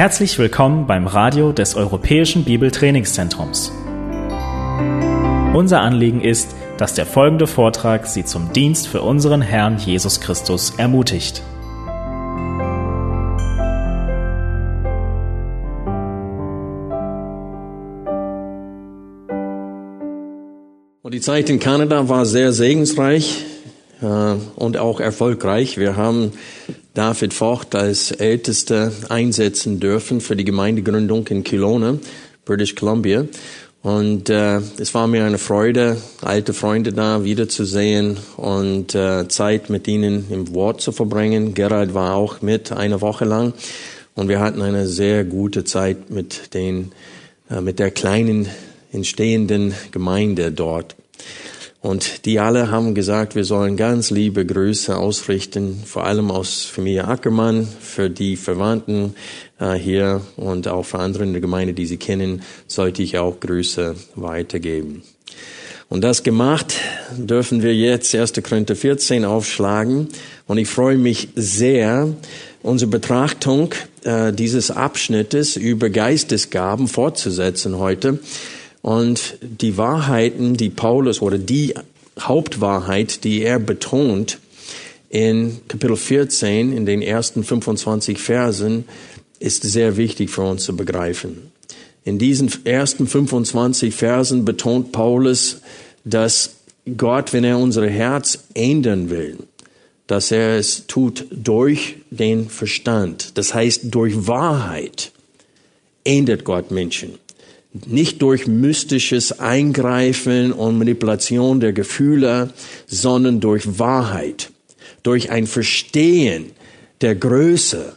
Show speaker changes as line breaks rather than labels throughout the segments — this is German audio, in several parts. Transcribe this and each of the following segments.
Herzlich willkommen beim Radio des Europäischen Bibeltrainingszentrums. Unser Anliegen ist, dass der folgende Vortrag Sie zum Dienst für unseren Herrn Jesus Christus ermutigt.
Und die Zeit in Kanada war sehr segensreich äh, und auch erfolgreich. Wir haben David Vogt als Ältester einsetzen dürfen für die Gemeindegründung in Kelowna, British Columbia. Und äh, es war mir eine Freude, alte Freunde da wiederzusehen und äh, Zeit mit ihnen im Wort zu verbringen. Gerald war auch mit eine Woche lang und wir hatten eine sehr gute Zeit mit den äh, mit der kleinen entstehenden Gemeinde dort. Und die alle haben gesagt, wir sollen ganz liebe Grüße ausrichten, vor allem aus Familie Ackermann, für die Verwandten äh, hier und auch für andere in der Gemeinde, die sie kennen, sollte ich auch Grüße weitergeben. Und das gemacht, dürfen wir jetzt 1. Korinther 14 aufschlagen. Und ich freue mich sehr, unsere Betrachtung äh, dieses Abschnittes über Geistesgaben fortzusetzen heute. Und die Wahrheiten, die Paulus oder die Hauptwahrheit, die er betont in Kapitel 14, in den ersten 25 Versen, ist sehr wichtig für uns zu begreifen. In diesen ersten 25 Versen betont Paulus, dass Gott, wenn er unser Herz ändern will, dass er es tut durch den Verstand. Das heißt, durch Wahrheit ändert Gott Menschen nicht durch mystisches Eingreifen und Manipulation der Gefühle, sondern durch Wahrheit, durch ein Verstehen der Größe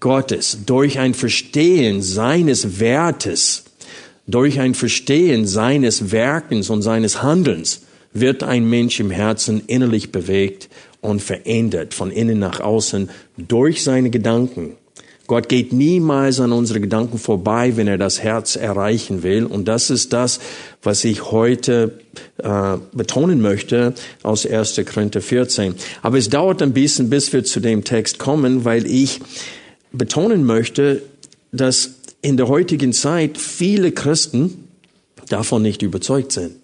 Gottes, durch ein Verstehen seines Wertes, durch ein Verstehen seines Werkens und seines Handelns wird ein Mensch im Herzen innerlich bewegt und verändert von innen nach außen durch seine Gedanken Gott geht niemals an unsere Gedanken vorbei, wenn er das Herz erreichen will. Und das ist das, was ich heute äh, betonen möchte aus 1. Korinther 14. Aber es dauert ein bisschen, bis wir zu dem Text kommen, weil ich betonen möchte, dass in der heutigen Zeit viele Christen davon nicht überzeugt sind.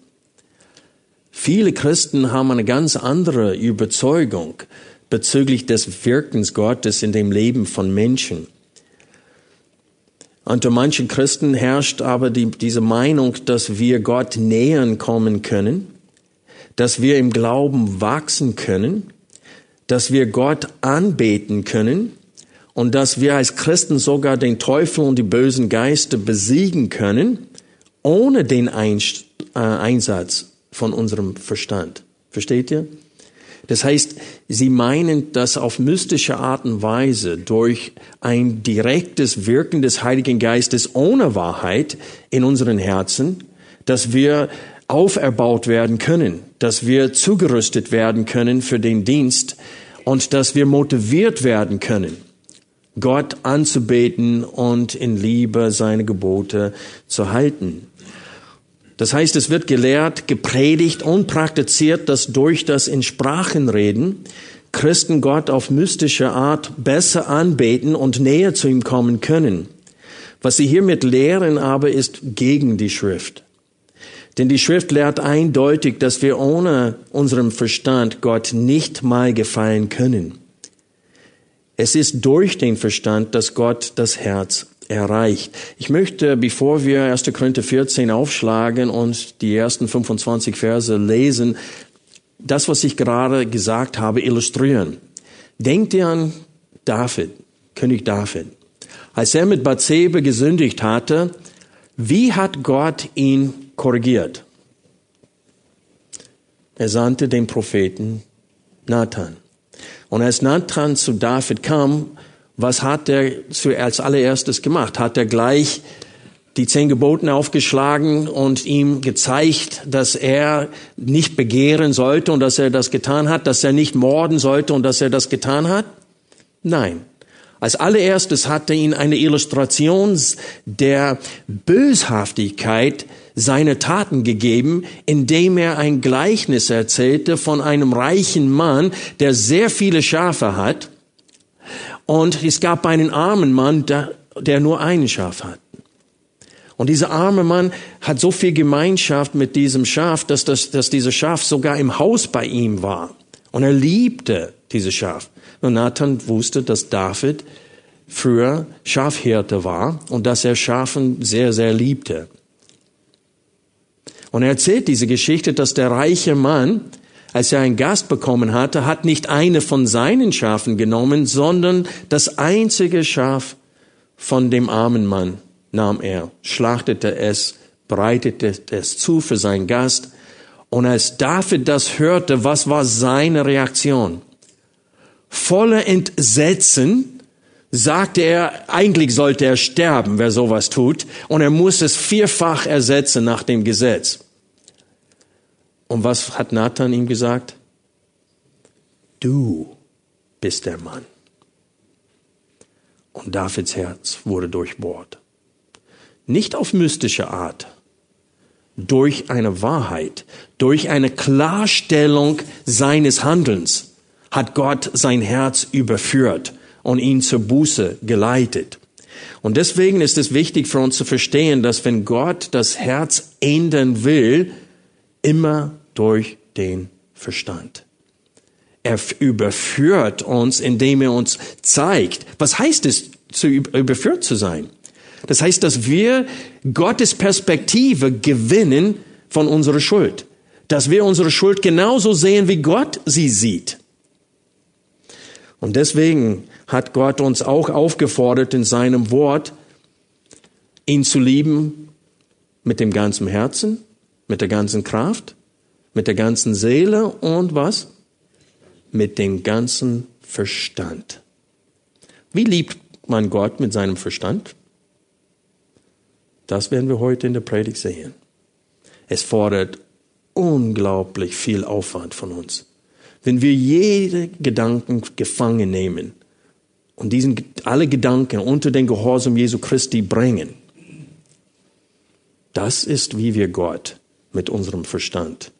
Viele Christen haben eine ganz andere Überzeugung bezüglich des Wirkens Gottes in dem Leben von Menschen. Unter manchen Christen herrscht aber die, diese Meinung, dass wir Gott nähern kommen können, dass wir im Glauben wachsen können, dass wir Gott anbeten können und dass wir als Christen sogar den Teufel und die bösen Geister besiegen können, ohne den äh, Einsatz von unserem Verstand. Versteht ihr? Das heißt, sie meinen, dass auf mystische Art und Weise durch ein direktes Wirken des Heiligen Geistes ohne Wahrheit in unseren Herzen, dass wir auferbaut werden können, dass wir zugerüstet werden können für den Dienst und dass wir motiviert werden können, Gott anzubeten und in Liebe seine Gebote zu halten. Das heißt, es wird gelehrt, gepredigt und praktiziert, dass durch das in Sprachen reden Christen Gott auf mystische Art besser anbeten und näher zu ihm kommen können. Was sie hiermit lehren aber ist gegen die Schrift. Denn die Schrift lehrt eindeutig, dass wir ohne unserem Verstand Gott nicht mal gefallen können. Es ist durch den Verstand, dass Gott das Herz erreicht. Ich möchte, bevor wir 1. Korinther 14 aufschlagen und die ersten 25 Verse lesen, das, was ich gerade gesagt habe, illustrieren. Denkt ihr an David, König David. Als er mit Bathsebe gesündigt hatte, wie hat Gott ihn korrigiert? Er sandte den Propheten Nathan. Und als Nathan zu David kam, was hat er als allererstes gemacht? Hat er gleich die zehn Geboten aufgeschlagen und ihm gezeigt, dass er nicht begehren sollte und dass er das getan hat, dass er nicht morden sollte und dass er das getan hat? Nein. Als allererstes hat er ihn eine Illustration der Böshaftigkeit seiner Taten gegeben, indem er ein Gleichnis erzählte von einem reichen Mann, der sehr viele Schafe hat und es gab einen armen Mann, der nur einen Schaf hat. Und dieser arme Mann hat so viel Gemeinschaft mit diesem Schaf, dass, das, dass dieses Schaf sogar im Haus bei ihm war. Und er liebte dieses Schaf. Und Nathan wusste, dass David früher Schafhirte war und dass er Schafen sehr, sehr liebte. Und er erzählt diese Geschichte, dass der reiche Mann, als er einen Gast bekommen hatte, hat nicht eine von seinen Schafen genommen, sondern das einzige Schaf von dem armen Mann nahm er, schlachtete es, bereitete es zu für seinen Gast. Und als David das hörte, was war seine Reaktion? Voller Entsetzen sagte er, eigentlich sollte er sterben, wer sowas tut, und er muss es vierfach ersetzen nach dem Gesetz. Und was hat Nathan ihm gesagt? Du bist der Mann. Und Davids Herz wurde durchbohrt. Nicht auf mystische Art, durch eine Wahrheit, durch eine Klarstellung seines Handelns hat Gott sein Herz überführt und ihn zur Buße geleitet. Und deswegen ist es wichtig für uns zu verstehen, dass wenn Gott das Herz ändern will, immer durch den Verstand. Er überführt uns, indem er uns zeigt, was heißt es, zu überführt zu sein? Das heißt, dass wir Gottes Perspektive gewinnen von unserer Schuld. Dass wir unsere Schuld genauso sehen, wie Gott sie sieht. Und deswegen hat Gott uns auch aufgefordert in seinem Wort, ihn zu lieben mit dem ganzen Herzen, mit der ganzen Kraft, mit der ganzen Seele und was? Mit dem ganzen Verstand. Wie liebt man Gott mit seinem Verstand? Das werden wir heute in der Predigt sehen. Es fordert unglaublich viel Aufwand von uns. Wenn wir jede Gedanken gefangen nehmen und diesen alle Gedanken unter den Gehorsam Jesu Christi bringen, das ist, wie wir Gott mit unserem Verstand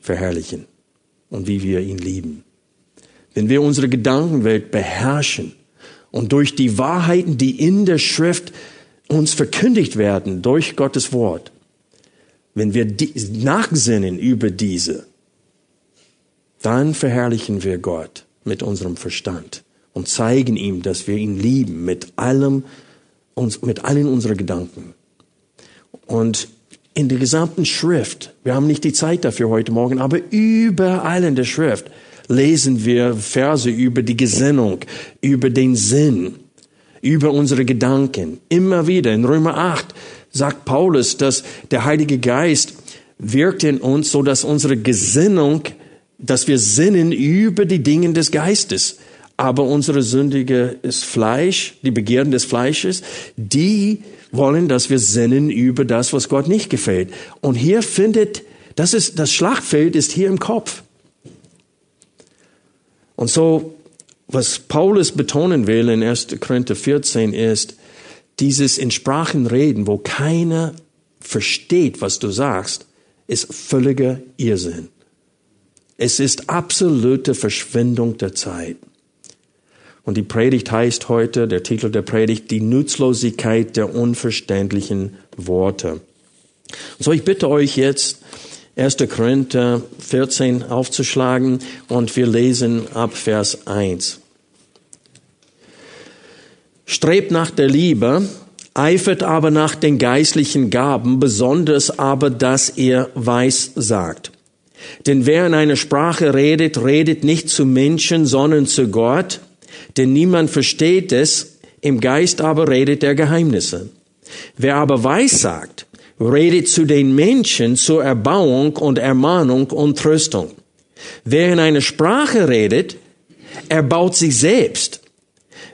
verherrlichen und wie wir ihn lieben. Wenn wir unsere Gedankenwelt beherrschen und durch die Wahrheiten, die in der Schrift uns verkündigt werden durch Gottes Wort, wenn wir nachsinnen über diese, dann verherrlichen wir Gott mit unserem Verstand und zeigen ihm, dass wir ihn lieben mit allem, uns, mit allen unseren Gedanken. Und in der gesamten Schrift, wir haben nicht die Zeit dafür heute Morgen, aber überall in der Schrift lesen wir Verse über die Gesinnung, über den Sinn, über unsere Gedanken. Immer wieder in Römer 8 sagt Paulus, dass der Heilige Geist wirkt in uns, so dass unsere Gesinnung, dass wir sinnen über die Dinge des Geistes. Aber unsere sündige ist Fleisch, die Begehren des Fleisches, die wollen, dass wir sinnen über das, was Gott nicht gefällt. Und hier findet, das ist, das Schlachtfeld ist hier im Kopf. Und so was Paulus betonen will in 1. Korinther 14 ist, dieses in Sprachen reden, wo keiner versteht, was du sagst, ist völliger Irrsinn. Es ist absolute Verschwendung der Zeit. Und die Predigt heißt heute, der Titel der Predigt, die Nutzlosigkeit der unverständlichen Worte. So, ich bitte euch jetzt, 1. Korinther 14 aufzuschlagen und wir lesen ab Vers 1. Strebt nach der Liebe, eifert aber nach den geistlichen Gaben, besonders aber, dass ihr weiß sagt. Denn wer in einer Sprache redet, redet nicht zu Menschen, sondern zu Gott, denn niemand versteht es, im Geist aber redet er Geheimnisse. Wer aber weiß sagt, redet zu den Menschen zur Erbauung und Ermahnung und Tröstung. Wer in einer Sprache redet, erbaut sich selbst.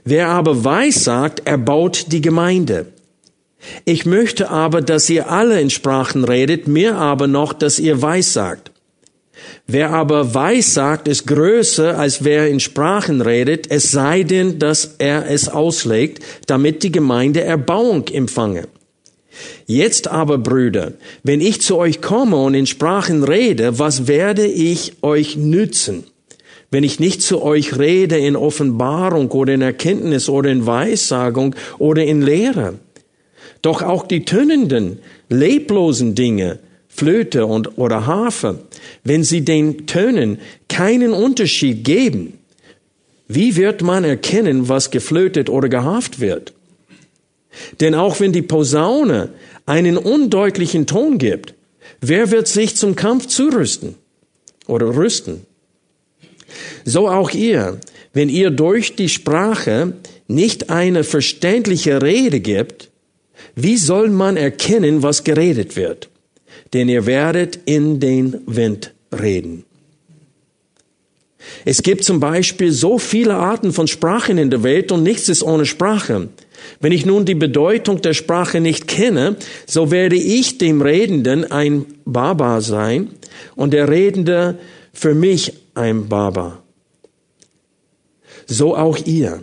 Wer aber weiß sagt, erbaut die Gemeinde. Ich möchte aber, dass ihr alle in Sprachen redet, mir aber noch, dass ihr weiß sagt. Wer aber weiß sagt, ist größer, als wer in Sprachen redet, es sei denn, dass er es auslegt, damit die Gemeinde Erbauung empfange. Jetzt aber, Brüder, wenn ich zu euch komme und in Sprachen rede, was werde ich euch nützen? wenn ich nicht zu euch rede in Offenbarung oder in Erkenntnis oder in Weissagung oder in Lehre. Doch auch die tönenden, leblosen Dinge, Flöte und, oder Harfe, wenn sie den Tönen keinen Unterschied geben, wie wird man erkennen, was geflötet oder gehaft wird? Denn auch wenn die Posaune einen undeutlichen Ton gibt, wer wird sich zum Kampf zurüsten oder rüsten? So auch ihr, wenn ihr durch die Sprache nicht eine verständliche Rede gibt, wie soll man erkennen, was geredet wird? Denn ihr werdet in den Wind reden. Es gibt zum Beispiel so viele Arten von Sprachen in der Welt und nichts ist ohne Sprache. Wenn ich nun die Bedeutung der Sprache nicht kenne, so werde ich dem Redenden ein Baba sein und der Redende für mich ein Baba. So auch ihr.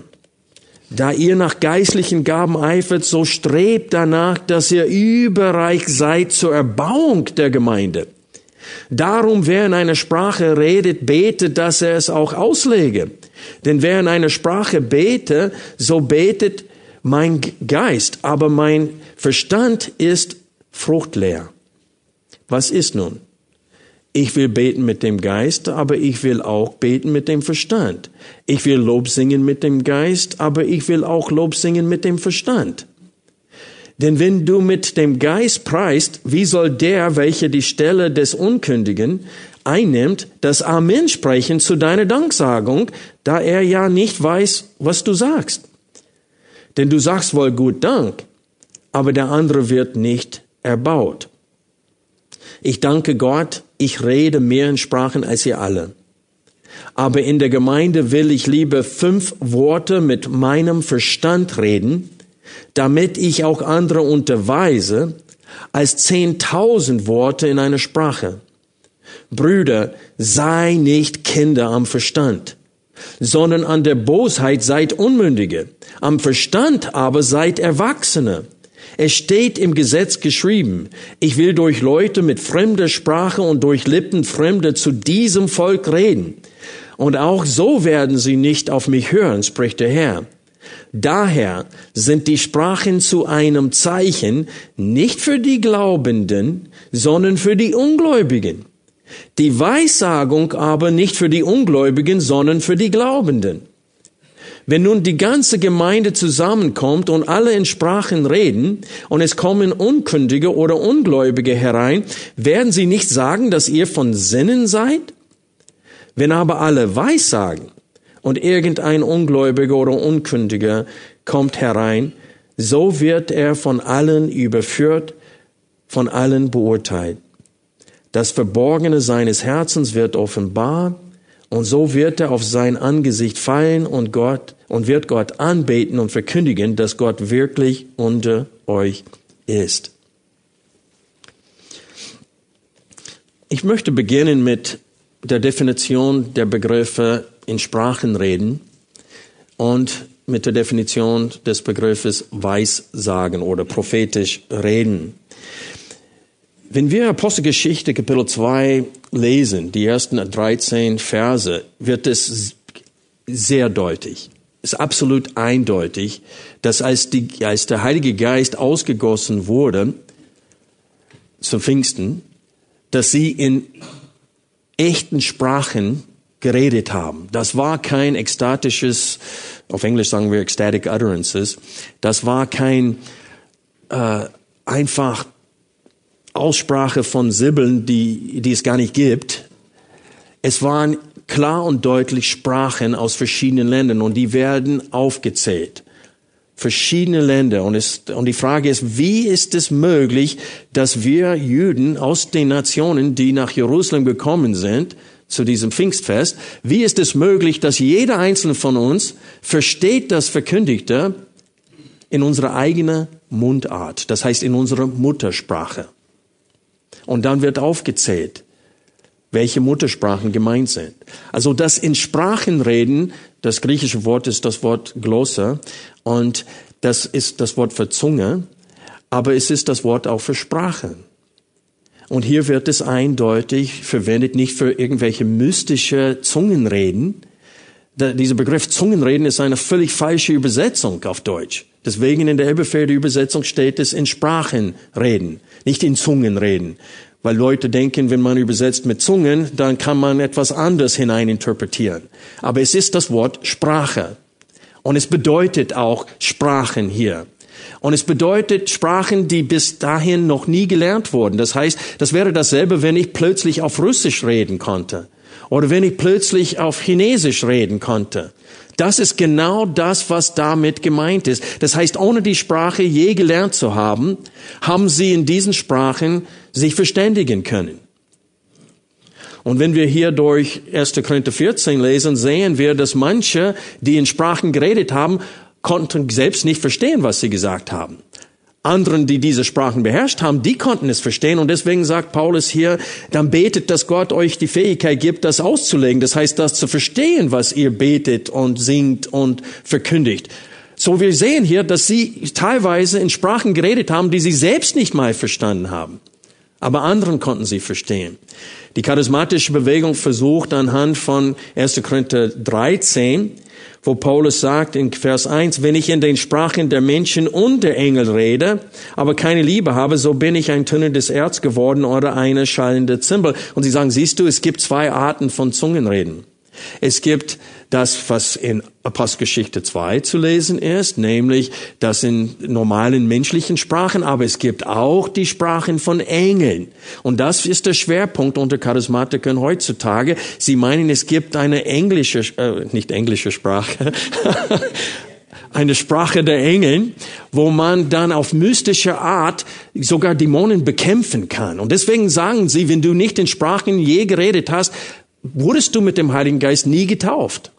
Da ihr nach geistlichen Gaben eifert, so strebt danach, dass ihr überreich seid zur Erbauung der Gemeinde. Darum, wer in einer Sprache redet, betet, dass er es auch auslege. Denn wer in einer Sprache bete, so betet mein Geist, aber mein Verstand ist fruchtleer. Was ist nun? Ich will beten mit dem Geist, aber ich will auch beten mit dem Verstand. Ich will Lob singen mit dem Geist, aber ich will auch Lob singen mit dem Verstand. Denn wenn du mit dem Geist preist, wie soll der, welcher die Stelle des Unkündigen einnimmt, das Amen sprechen zu deiner Danksagung, da er ja nicht weiß, was du sagst? Denn du sagst wohl gut Dank, aber der andere wird nicht erbaut. Ich danke Gott, ich rede mehr in Sprachen als ihr alle. Aber in der Gemeinde will ich lieber fünf Worte mit meinem Verstand reden, damit ich auch andere unterweise, als zehntausend Worte in einer Sprache. Brüder, sei nicht Kinder am Verstand, sondern an der Bosheit seid Unmündige, am Verstand aber seid Erwachsene. Es steht im Gesetz geschrieben, ich will durch Leute mit fremder Sprache und durch Lippen Fremde zu diesem Volk reden. Und auch so werden sie nicht auf mich hören, spricht der Herr. Daher sind die Sprachen zu einem Zeichen nicht für die Glaubenden, sondern für die Ungläubigen. Die Weissagung aber nicht für die Ungläubigen, sondern für die Glaubenden. Wenn nun die ganze Gemeinde zusammenkommt und alle in Sprachen reden und es kommen Unkündige oder Ungläubige herein, werden sie nicht sagen, dass ihr von Sinnen seid? Wenn aber alle Weissagen und irgendein Ungläubiger oder Unkündiger kommt herein, so wird er von allen überführt, von allen beurteilt. Das Verborgene seines Herzens wird offenbar und so wird er auf sein Angesicht fallen und Gott und wird Gott anbeten und verkündigen, dass Gott wirklich unter euch ist. Ich möchte beginnen mit der Definition der Begriffe in Sprachen reden und mit der Definition des Begriffes Weissagen oder prophetisch reden. Wenn wir Apostelgeschichte Kapitel 2 lesen, die ersten 13 Verse, wird es sehr deutlich, ist absolut eindeutig, dass als, die, als der Heilige Geist ausgegossen wurde zum Pfingsten, dass sie in echten Sprachen geredet haben. Das war kein ekstatisches, auf Englisch sagen wir ecstatic utterances, das war kein äh, einfach Aussprache von Sibbeln, die, die es gar nicht gibt. Es waren klar und deutlich Sprachen aus verschiedenen Ländern und die werden aufgezählt. Verschiedene Länder. Und, es, und die Frage ist, wie ist es möglich, dass wir Juden aus den Nationen, die nach Jerusalem gekommen sind, zu diesem Pfingstfest. Wie ist es möglich, dass jeder einzelne von uns versteht das Verkündigte in unserer eigenen Mundart, das heißt in unserer Muttersprache? Und dann wird aufgezählt, welche Muttersprachen gemeint sind. Also das in Sprachen reden, das griechische Wort ist das Wort Glosse und das ist das Wort für Zunge, aber es ist das Wort auch für Sprache. Und hier wird es eindeutig verwendet, nicht für irgendwelche mystische Zungenreden. Dieser Begriff Zungenreden ist eine völlig falsche Übersetzung auf Deutsch. Deswegen in der Elberfelder Übersetzung steht es in Sprachenreden, nicht in Zungenreden. Weil Leute denken, wenn man übersetzt mit Zungen, dann kann man etwas anderes hineininterpretieren. Aber es ist das Wort Sprache. Und es bedeutet auch Sprachen hier. Und es bedeutet Sprachen, die bis dahin noch nie gelernt wurden. Das heißt, das wäre dasselbe, wenn ich plötzlich auf Russisch reden konnte. Oder wenn ich plötzlich auf Chinesisch reden konnte. Das ist genau das, was damit gemeint ist. Das heißt, ohne die Sprache je gelernt zu haben, haben sie in diesen Sprachen sich verständigen können. Und wenn wir hier durch 1. Korinther 14 lesen, sehen wir, dass manche, die in Sprachen geredet haben, konnten selbst nicht verstehen, was sie gesagt haben. Anderen, die diese Sprachen beherrscht haben, die konnten es verstehen. Und deswegen sagt Paulus hier, dann betet, dass Gott euch die Fähigkeit gibt, das auszulegen. Das heißt, das zu verstehen, was ihr betet und singt und verkündigt. So wir sehen hier, dass sie teilweise in Sprachen geredet haben, die sie selbst nicht mal verstanden haben. Aber anderen konnten sie verstehen. Die charismatische Bewegung versucht anhand von 1. Korinther 13, wo Paulus sagt in Vers 1, wenn ich in den Sprachen der Menschen und der Engel rede, aber keine Liebe habe, so bin ich ein tönendes Erz geworden oder eine schallende Zimbel. Und sie sagen, siehst du, es gibt zwei Arten von Zungenreden. Es gibt das, was in Apostelgeschichte 2 zu lesen ist, nämlich das in normalen menschlichen Sprachen, aber es gibt auch die Sprachen von Engeln. Und das ist der Schwerpunkt unter Charismatikern heutzutage. Sie meinen, es gibt eine englische, äh, nicht englische Sprache, eine Sprache der Engeln, wo man dann auf mystische Art sogar Dämonen bekämpfen kann. Und deswegen sagen sie, wenn du nicht in Sprachen je geredet hast, wurdest du mit dem Heiligen Geist nie getauft.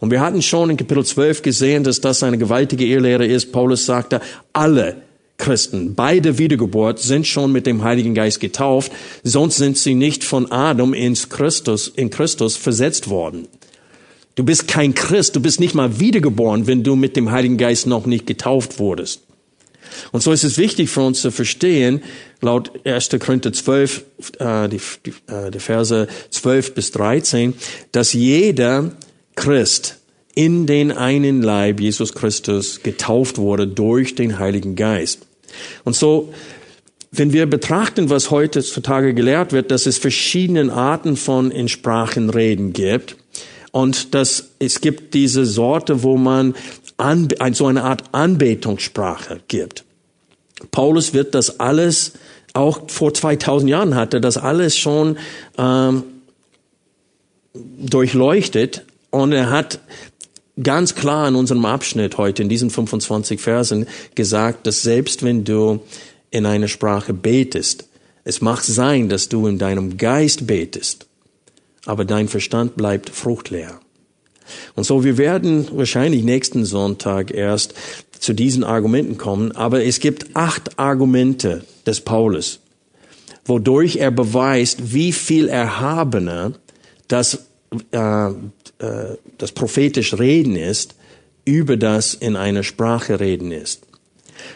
Und wir hatten schon in Kapitel 12 gesehen, dass das eine gewaltige Irrlehre ist. Paulus sagte, alle Christen bei der Wiedergeburt sind schon mit dem Heiligen Geist getauft, sonst sind sie nicht von Adam ins Christus, in Christus versetzt worden. Du bist kein Christ, du bist nicht mal wiedergeboren, wenn du mit dem Heiligen Geist noch nicht getauft wurdest. Und so ist es wichtig für uns zu verstehen, laut 1. Korinther 12, äh, die, die, äh, die Verse 12 bis 13, dass jeder Christ in den einen Leib Jesus Christus getauft wurde durch den Heiligen Geist. Und so, wenn wir betrachten, was heutzutage gelehrt wird, dass es verschiedene Arten von in Sprachen reden gibt und dass es gibt diese Sorte, wo man an, so eine Art Anbetungssprache gibt. Paulus wird das alles auch vor 2000 Jahren hatte das alles schon ähm, durchleuchtet und er hat ganz klar in unserem Abschnitt heute, in diesen 25 Versen, gesagt, dass selbst wenn du in einer Sprache betest, es mag sein, dass du in deinem Geist betest, aber dein Verstand bleibt fruchtleer. Und so, wir werden wahrscheinlich nächsten Sonntag erst zu diesen Argumenten kommen, aber es gibt acht Argumente des Paulus, wodurch er beweist, wie viel erhabener das äh, äh, das prophetisch Reden ist, über das in einer Sprache reden ist.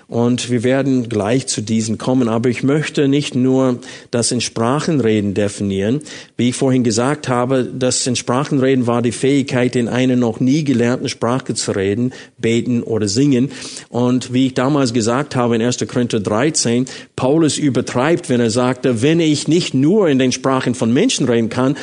Und wir werden gleich zu diesen kommen. Aber ich möchte nicht nur das in Sprachenreden definieren. Wie ich vorhin gesagt habe, das in Sprachenreden war die Fähigkeit, in einer noch nie gelernten Sprache zu reden, beten oder singen. Und wie ich damals gesagt habe in 1. Korinther 13, Paulus übertreibt, wenn er sagte, wenn ich nicht nur in den Sprachen von Menschen reden kann,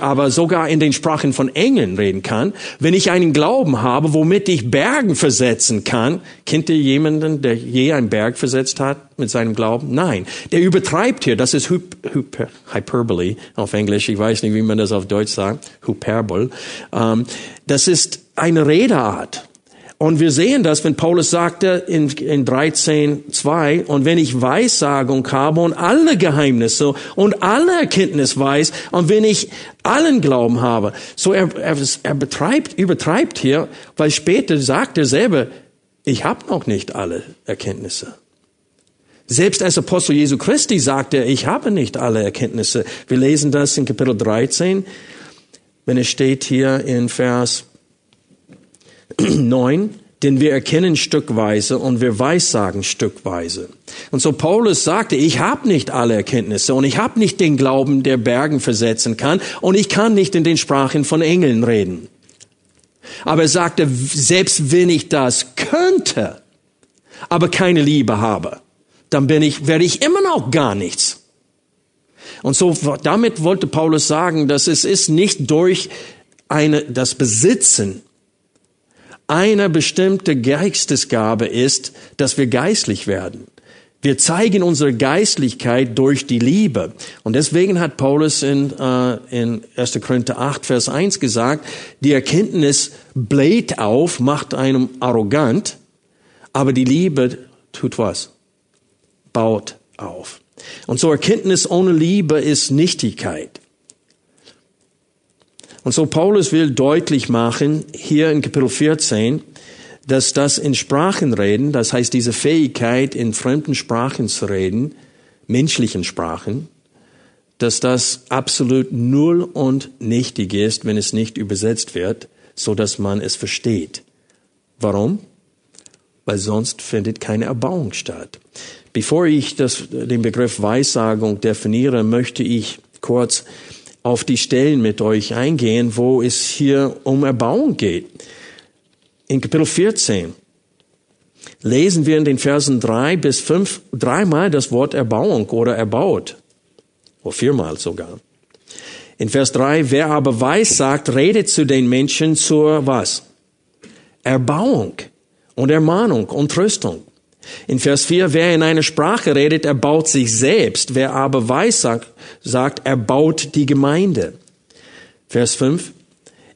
aber sogar in den Sprachen von Engeln reden kann, wenn ich einen Glauben habe, womit ich Bergen versetzen kann, kennt ihr jemanden, der je einen Berg versetzt hat mit seinem Glauben? Nein. Der übertreibt hier. Das ist Hyper, Hyperbole auf Englisch. Ich weiß nicht, wie man das auf Deutsch sagt. Hyperbol. Ähm, das ist eine Redeart. Und wir sehen das, wenn Paulus sagte in, in 13.2, und wenn ich Weissagung habe und alle Geheimnisse und alle Erkenntnis weiß, und wenn ich allen Glauben habe, so er, er, er betreibt, übertreibt hier, weil später sagt er selber, ich habe noch nicht alle Erkenntnisse. Selbst als Apostel Jesu Christi sagt er, ich habe nicht alle Erkenntnisse. Wir lesen das in Kapitel 13, wenn es steht hier in Vers 9, denn wir erkennen stückweise und wir weissagen stückweise. Und so Paulus sagte, ich habe nicht alle Erkenntnisse und ich habe nicht den Glauben, der Bergen versetzen kann und ich kann nicht in den Sprachen von Engeln reden. Aber er sagte, selbst wenn ich das könnte, aber keine Liebe habe, dann bin ich, werde ich immer noch gar nichts. Und so, damit wollte Paulus sagen, dass es ist nicht durch eine, das Besitzen einer bestimmte Geistesgabe ist, dass wir geistlich werden. Wir zeigen unsere Geistlichkeit durch die Liebe. Und deswegen hat Paulus in, äh, in 1. Korinther 8, Vers 1 gesagt, die Erkenntnis bläht auf, macht einem arrogant, aber die Liebe tut was? Baut auf. Und so Erkenntnis ohne Liebe ist Nichtigkeit. Und so Paulus will deutlich machen, hier in Kapitel 14, dass das in Sprachen reden, das heißt diese Fähigkeit, in fremden Sprachen zu reden, menschlichen Sprachen, dass das absolut null und nichtig ist, wenn es nicht übersetzt wird, so dass man es versteht. Warum? Weil sonst findet keine Erbauung statt. Bevor ich das, den Begriff Weissagung definiere, möchte ich kurz auf die Stellen mit euch eingehen, wo es hier um Erbauung geht. In Kapitel 14 lesen wir in den Versen drei bis fünf dreimal das Wort Erbauung oder erbaut. Oder viermal sogar. In Vers drei: wer aber weiß sagt, redet zu den Menschen zur was? Erbauung und Ermahnung und Tröstung. In Vers 4, wer in einer Sprache redet, erbaut sich selbst. Wer aber weiß sagt, sagt, erbaut die Gemeinde. Vers 5,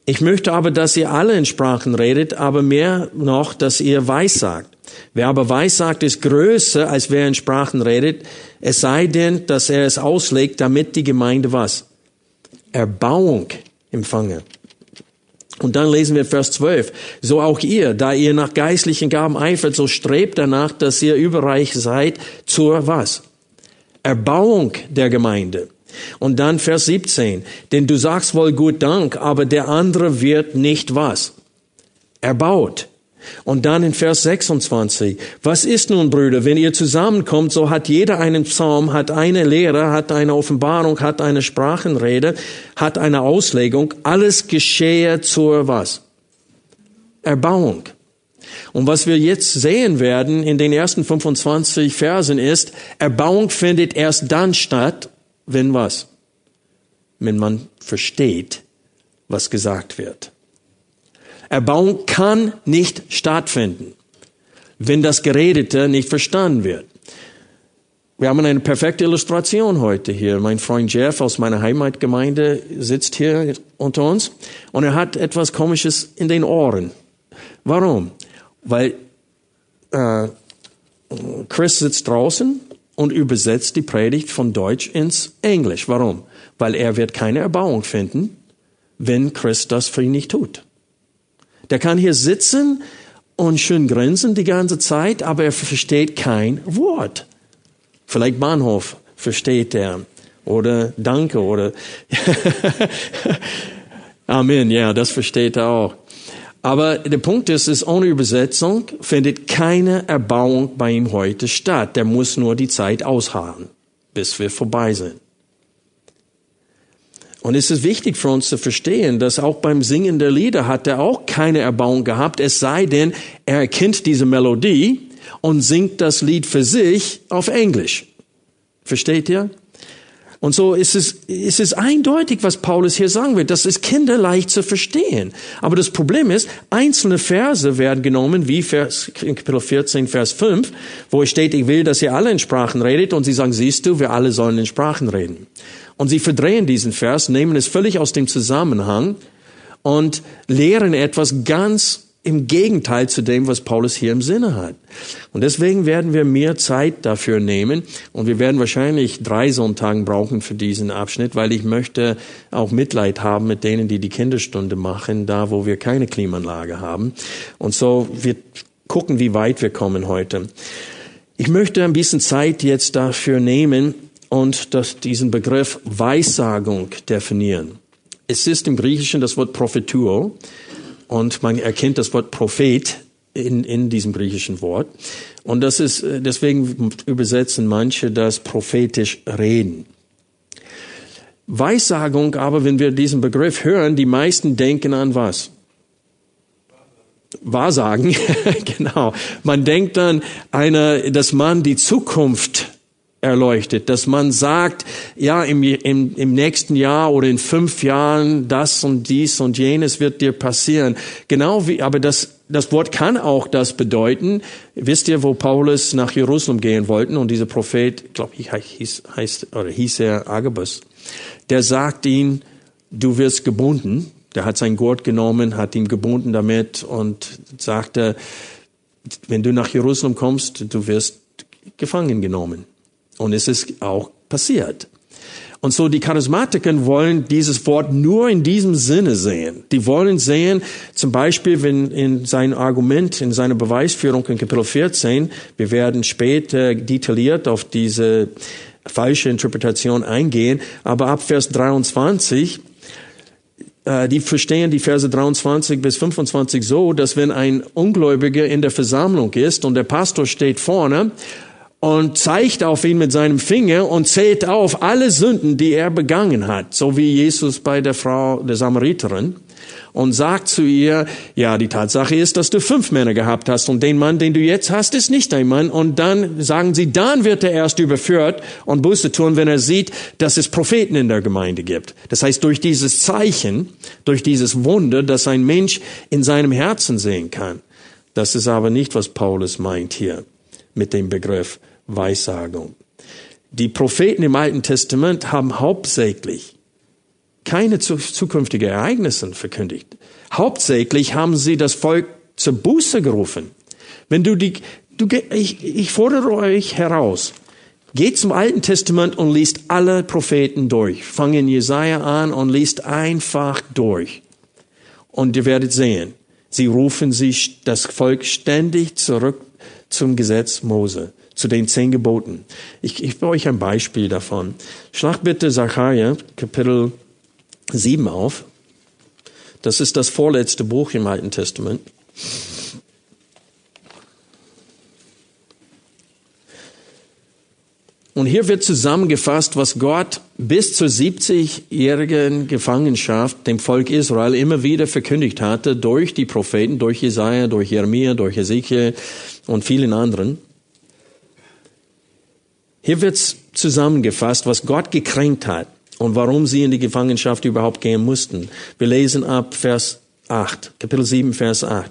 ich möchte aber, dass ihr alle in Sprachen redet, aber mehr noch, dass ihr weiß sagt. Wer aber weiß sagt, ist größer, als wer in Sprachen redet, es sei denn, dass er es auslegt, damit die Gemeinde was? Erbauung empfange. Und dann lesen wir Vers 12. So auch ihr, da ihr nach geistlichen Gaben eifert, so strebt danach, dass ihr überreich seid zur was? Erbauung der Gemeinde. Und dann Vers 17. Denn du sagst wohl gut Dank, aber der andere wird nicht was? Erbaut. Und dann in Vers 26. Was ist nun, Brüder, wenn ihr zusammenkommt, so hat jeder einen Psalm, hat eine Lehre, hat eine Offenbarung, hat eine Sprachenrede, hat eine Auslegung. Alles geschehe zur was? Erbauung. Und was wir jetzt sehen werden in den ersten 25 Versen ist, Erbauung findet erst dann statt, wenn was? Wenn man versteht, was gesagt wird. Erbauung kann nicht stattfinden, wenn das Geredete nicht verstanden wird. Wir haben eine perfekte Illustration heute hier. Mein Freund Jeff aus meiner Heimatgemeinde sitzt hier unter uns und er hat etwas Komisches in den Ohren. Warum? Weil äh, Chris sitzt draußen und übersetzt die Predigt von Deutsch ins Englisch. Warum? Weil er wird keine Erbauung finden, wenn Chris das für ihn nicht tut. Der kann hier sitzen und schön grinsen die ganze Zeit, aber er versteht kein Wort. Vielleicht Bahnhof versteht er. Oder Danke oder Amen, ja, das versteht er auch. Aber der Punkt ist, ist, ohne Übersetzung findet keine Erbauung bei ihm heute statt. Der muss nur die Zeit ausharren, bis wir vorbei sind. Und es ist wichtig für uns zu verstehen, dass auch beim Singen der Lieder hat er auch keine Erbauung gehabt, es sei denn, er erkennt diese Melodie und singt das Lied für sich auf Englisch. Versteht ihr? Und so ist es, ist es eindeutig, was Paulus hier sagen will. Das ist kinderleicht zu verstehen. Aber das Problem ist, einzelne Verse werden genommen, wie Vers, Kapitel 14, Vers 5, wo es steht, ich will, dass ihr alle in Sprachen redet. Und sie sagen, siehst du, wir alle sollen in Sprachen reden. Und sie verdrehen diesen Vers, nehmen es völlig aus dem Zusammenhang und lehren etwas ganz im Gegenteil zu dem, was Paulus hier im Sinne hat. Und deswegen werden wir mehr Zeit dafür nehmen und wir werden wahrscheinlich drei Sonntagen brauchen für diesen Abschnitt, weil ich möchte auch Mitleid haben mit denen, die die Kinderstunde machen, da wo wir keine Klimaanlage haben. Und so wir gucken, wie weit wir kommen heute. Ich möchte ein bisschen Zeit jetzt dafür nehmen, und das, diesen Begriff Weissagung definieren. Es ist im Griechischen das Wort Prophetuo und man erkennt das Wort Prophet in, in diesem griechischen Wort. Und das ist, deswegen übersetzen manche das prophetisch reden. Weissagung aber, wenn wir diesen Begriff hören, die meisten denken an was? Wahrsagen, genau. Man denkt dann, einer, dass man die Zukunft erleuchtet, dass man sagt, ja, im, im, im nächsten Jahr oder in fünf Jahren das und dies und jenes wird dir passieren. Genau wie, aber das, das Wort kann auch das bedeuten. Wisst ihr, wo Paulus nach Jerusalem gehen wollten und dieser Prophet, glaube ich, hieß, heißt, oder hieß er Agabus, der sagt ihn, du wirst gebunden. Der hat sein Gurt genommen, hat ihn gebunden damit und sagte, wenn du nach Jerusalem kommst, du wirst gefangen genommen. Und es ist auch passiert. Und so die Charismatiker wollen dieses Wort nur in diesem Sinne sehen. Die wollen sehen, zum Beispiel, wenn in seinem Argument, in seiner Beweisführung in Kapitel 14, wir werden später detailliert auf diese falsche Interpretation eingehen, aber ab Vers 23, äh, die verstehen die Verse 23 bis 25 so, dass wenn ein Ungläubiger in der Versammlung ist und der Pastor steht vorne und zeigt auf ihn mit seinem Finger und zählt auf alle Sünden, die er begangen hat, so wie Jesus bei der Frau der Samariterin und sagt zu ihr, ja, die Tatsache ist, dass du fünf Männer gehabt hast und den Mann, den du jetzt hast, ist nicht dein Mann. Und dann sagen sie, dann wird er erst überführt und Buße tun, wenn er sieht, dass es Propheten in der Gemeinde gibt. Das heißt, durch dieses Zeichen, durch dieses Wunder, dass ein Mensch in seinem Herzen sehen kann. Das ist aber nicht, was Paulus meint hier mit dem Begriff Weissagung. Die Propheten im Alten Testament haben hauptsächlich keine zukünftigen Ereignisse verkündigt. Hauptsächlich haben sie das Volk zur Buße gerufen. Wenn du die, du, ich, ich fordere euch heraus, geht zum Alten Testament und liest alle Propheten durch. Fang in Jesaja an und liest einfach durch. Und ihr werdet sehen, sie rufen sich das Volk ständig zurück zum Gesetz Mose zu den zehn Geboten. Ich, ich euch ein Beispiel davon. Schlag bitte Zachariah, Kapitel 7 auf. Das ist das vorletzte Buch im Alten Testament. Und hier wird zusammengefasst, was Gott bis zur 70-jährigen Gefangenschaft dem Volk Israel immer wieder verkündigt hatte durch die Propheten, durch Jesaja, durch Jeremia, durch Ezekiel und vielen anderen. Hier wird zusammengefasst, was Gott gekränkt hat und warum sie in die Gefangenschaft überhaupt gehen mussten. Wir lesen ab Vers 8, Kapitel 7, Vers 8.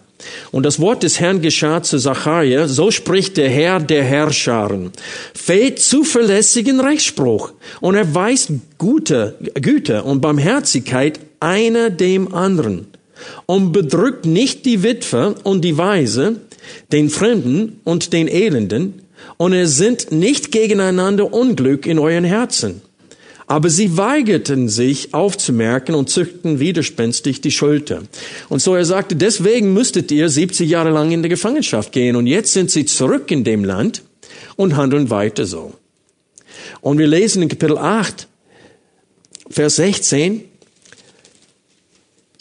Und das Wort des Herrn geschah zu Zacharia, so spricht der Herr der Herrscharen. Fähig zuverlässigen Rechtsspruch und er weist Gute, Güte und Barmherzigkeit einer dem anderen und bedrückt nicht die Witwe und die Weise, den Fremden und den Elenden, und es sind nicht gegeneinander Unglück in euren Herzen. Aber sie weigerten sich aufzumerken und zückten widerspenstig die Schulter. Und so er sagte, deswegen müsstet ihr 70 Jahre lang in der Gefangenschaft gehen. Und jetzt sind sie zurück in dem Land und handeln weiter so. Und wir lesen in Kapitel 8, Vers 16,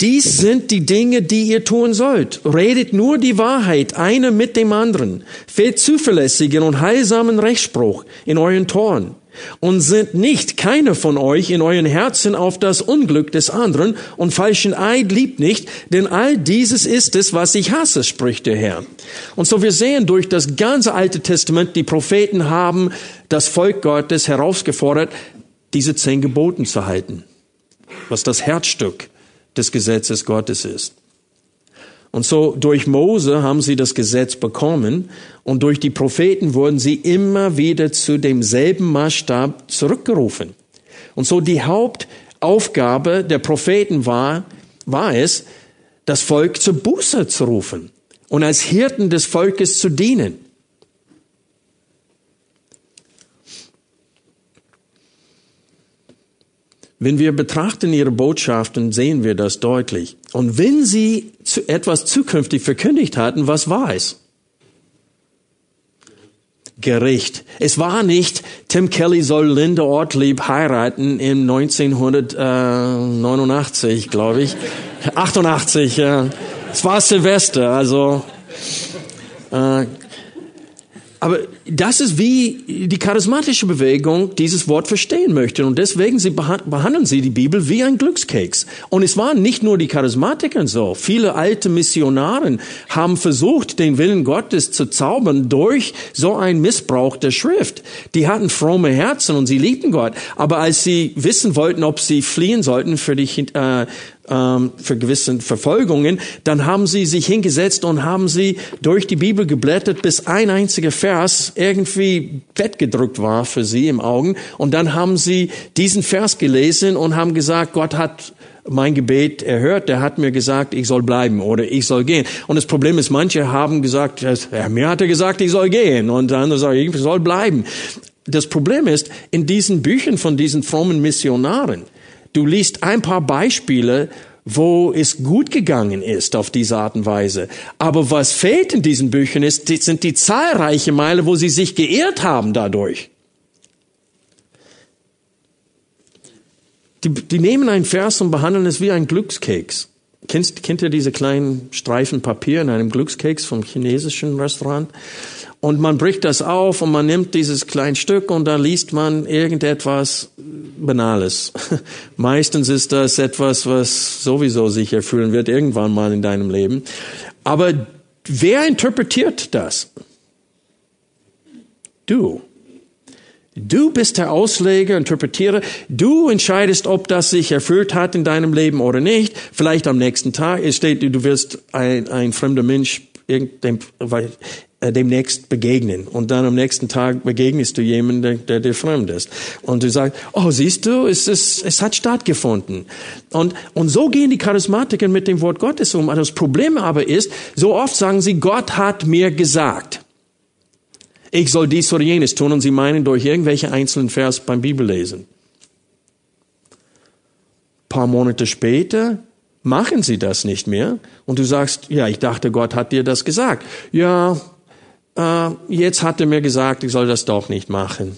dies sind die Dinge, die ihr tun sollt. Redet nur die Wahrheit, einer mit dem anderen. Fehlt zuverlässigen und heilsamen Rechtsspruch in euren Toren. Und sind nicht keiner von euch in euren Herzen auf das Unglück des anderen und falschen Eid liebt nicht, denn all dieses ist es, was ich hasse, spricht der Herr. Und so wir sehen durch das ganze Alte Testament, die Propheten haben das Volk Gottes herausgefordert, diese zehn Geboten zu halten. Was das Herzstück des Gesetzes Gottes ist. Und so durch Mose haben sie das Gesetz bekommen und durch die Propheten wurden sie immer wieder zu demselben Maßstab zurückgerufen. Und so die Hauptaufgabe der Propheten war, war es, das Volk zur Buße zu rufen und als Hirten des Volkes zu dienen. Wenn wir betrachten ihre Botschaften, sehen wir das deutlich. Und wenn sie etwas zukünftig verkündigt hatten, was war es? Gericht. Es war nicht, Tim Kelly soll Linda Ortlieb heiraten in 1989, glaube ich. 88, ja. Es war Silvester, also Äh, aber das ist wie die charismatische Bewegung dieses Wort verstehen möchte. Und deswegen sie behandeln sie die Bibel wie ein Glückskeks. Und es waren nicht nur die Charismatiker so. Viele alte Missionaren haben versucht, den Willen Gottes zu zaubern durch so einen Missbrauch der Schrift. Die hatten fromme Herzen und sie liebten Gott. Aber als sie wissen wollten, ob sie fliehen sollten für die äh, ähm, für gewisse Verfolgungen, dann haben sie sich hingesetzt und haben sie durch die Bibel geblättert, bis ein einziger Vers irgendwie fettgedrückt war für sie im Augen. Und dann haben sie diesen Vers gelesen und haben gesagt, Gott hat mein Gebet erhört, der hat mir gesagt, ich soll bleiben oder ich soll gehen. Und das Problem ist, manche haben gesagt, ja, mir hat er gesagt, ich soll gehen und andere sagen, ich soll bleiben. Das Problem ist, in diesen Büchern von diesen frommen Missionaren, Du liest ein paar Beispiele, wo es gut gegangen ist auf diese Art und Weise. Aber was fehlt in diesen Büchern ist, sind die zahlreichen Meile, wo sie sich geirrt haben dadurch. Die, die nehmen einen Vers und behandeln es wie ein Glückskeks. Kennst, kennt ihr diese kleinen Streifen Papier in einem Glückskeks vom chinesischen Restaurant? Und man bricht das auf und man nimmt dieses kleine Stück und da liest man irgendetwas Banales. Meistens ist das etwas, was sowieso sich erfüllen wird irgendwann mal in deinem Leben. Aber wer interpretiert das? Du. Du bist der Ausleger, Interpretierer. Du entscheidest, ob das sich erfüllt hat in deinem Leben oder nicht. Vielleicht am nächsten Tag. Es steht, du wirst ein, ein fremder Mensch äh, demnächst begegnen. Und dann am nächsten Tag begegnest du jemanden, der, der dir fremd ist. Und du sagst, oh, siehst du, es, es, es hat stattgefunden. Und, und so gehen die Charismatiker mit dem Wort Gottes um. Das Problem aber ist, so oft sagen sie, Gott hat mir gesagt. Ich soll dies oder jenes tun und sie meinen durch irgendwelche einzelnen Vers beim Bibellesen. Ein paar Monate später machen sie das nicht mehr und du sagst, ja, ich dachte, Gott hat dir das gesagt. Ja, äh, jetzt hat er mir gesagt, ich soll das doch nicht machen.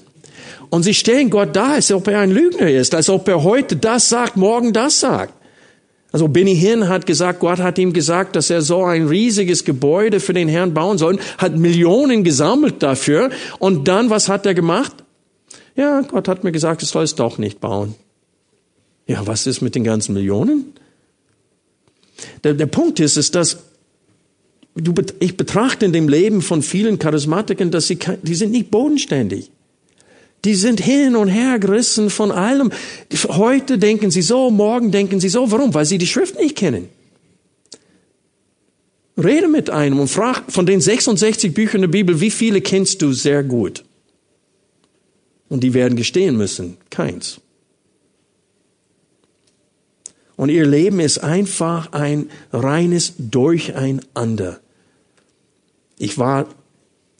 Und sie stellen Gott da, als ob er ein Lügner ist, als ob er heute das sagt, morgen das sagt. Also Benny Hinn hat gesagt, Gott hat ihm gesagt, dass er so ein riesiges Gebäude für den Herrn bauen soll, hat Millionen gesammelt dafür. Und dann, was hat er gemacht? Ja, Gott hat mir gesagt, ich soll es doch nicht bauen. Ja, was ist mit den ganzen Millionen? Der, der Punkt ist, ist, dass du, ich betrachte in dem Leben von vielen Charismatikern, dass sie, die sind nicht bodenständig. Die sind hin und her gerissen von allem. Heute denken sie so, morgen denken sie so. Warum? Weil sie die Schrift nicht kennen. Rede mit einem und frag von den 66 Büchern der Bibel, wie viele kennst du sehr gut? Und die werden gestehen müssen, keins. Und ihr Leben ist einfach ein reines Durcheinander. Ich war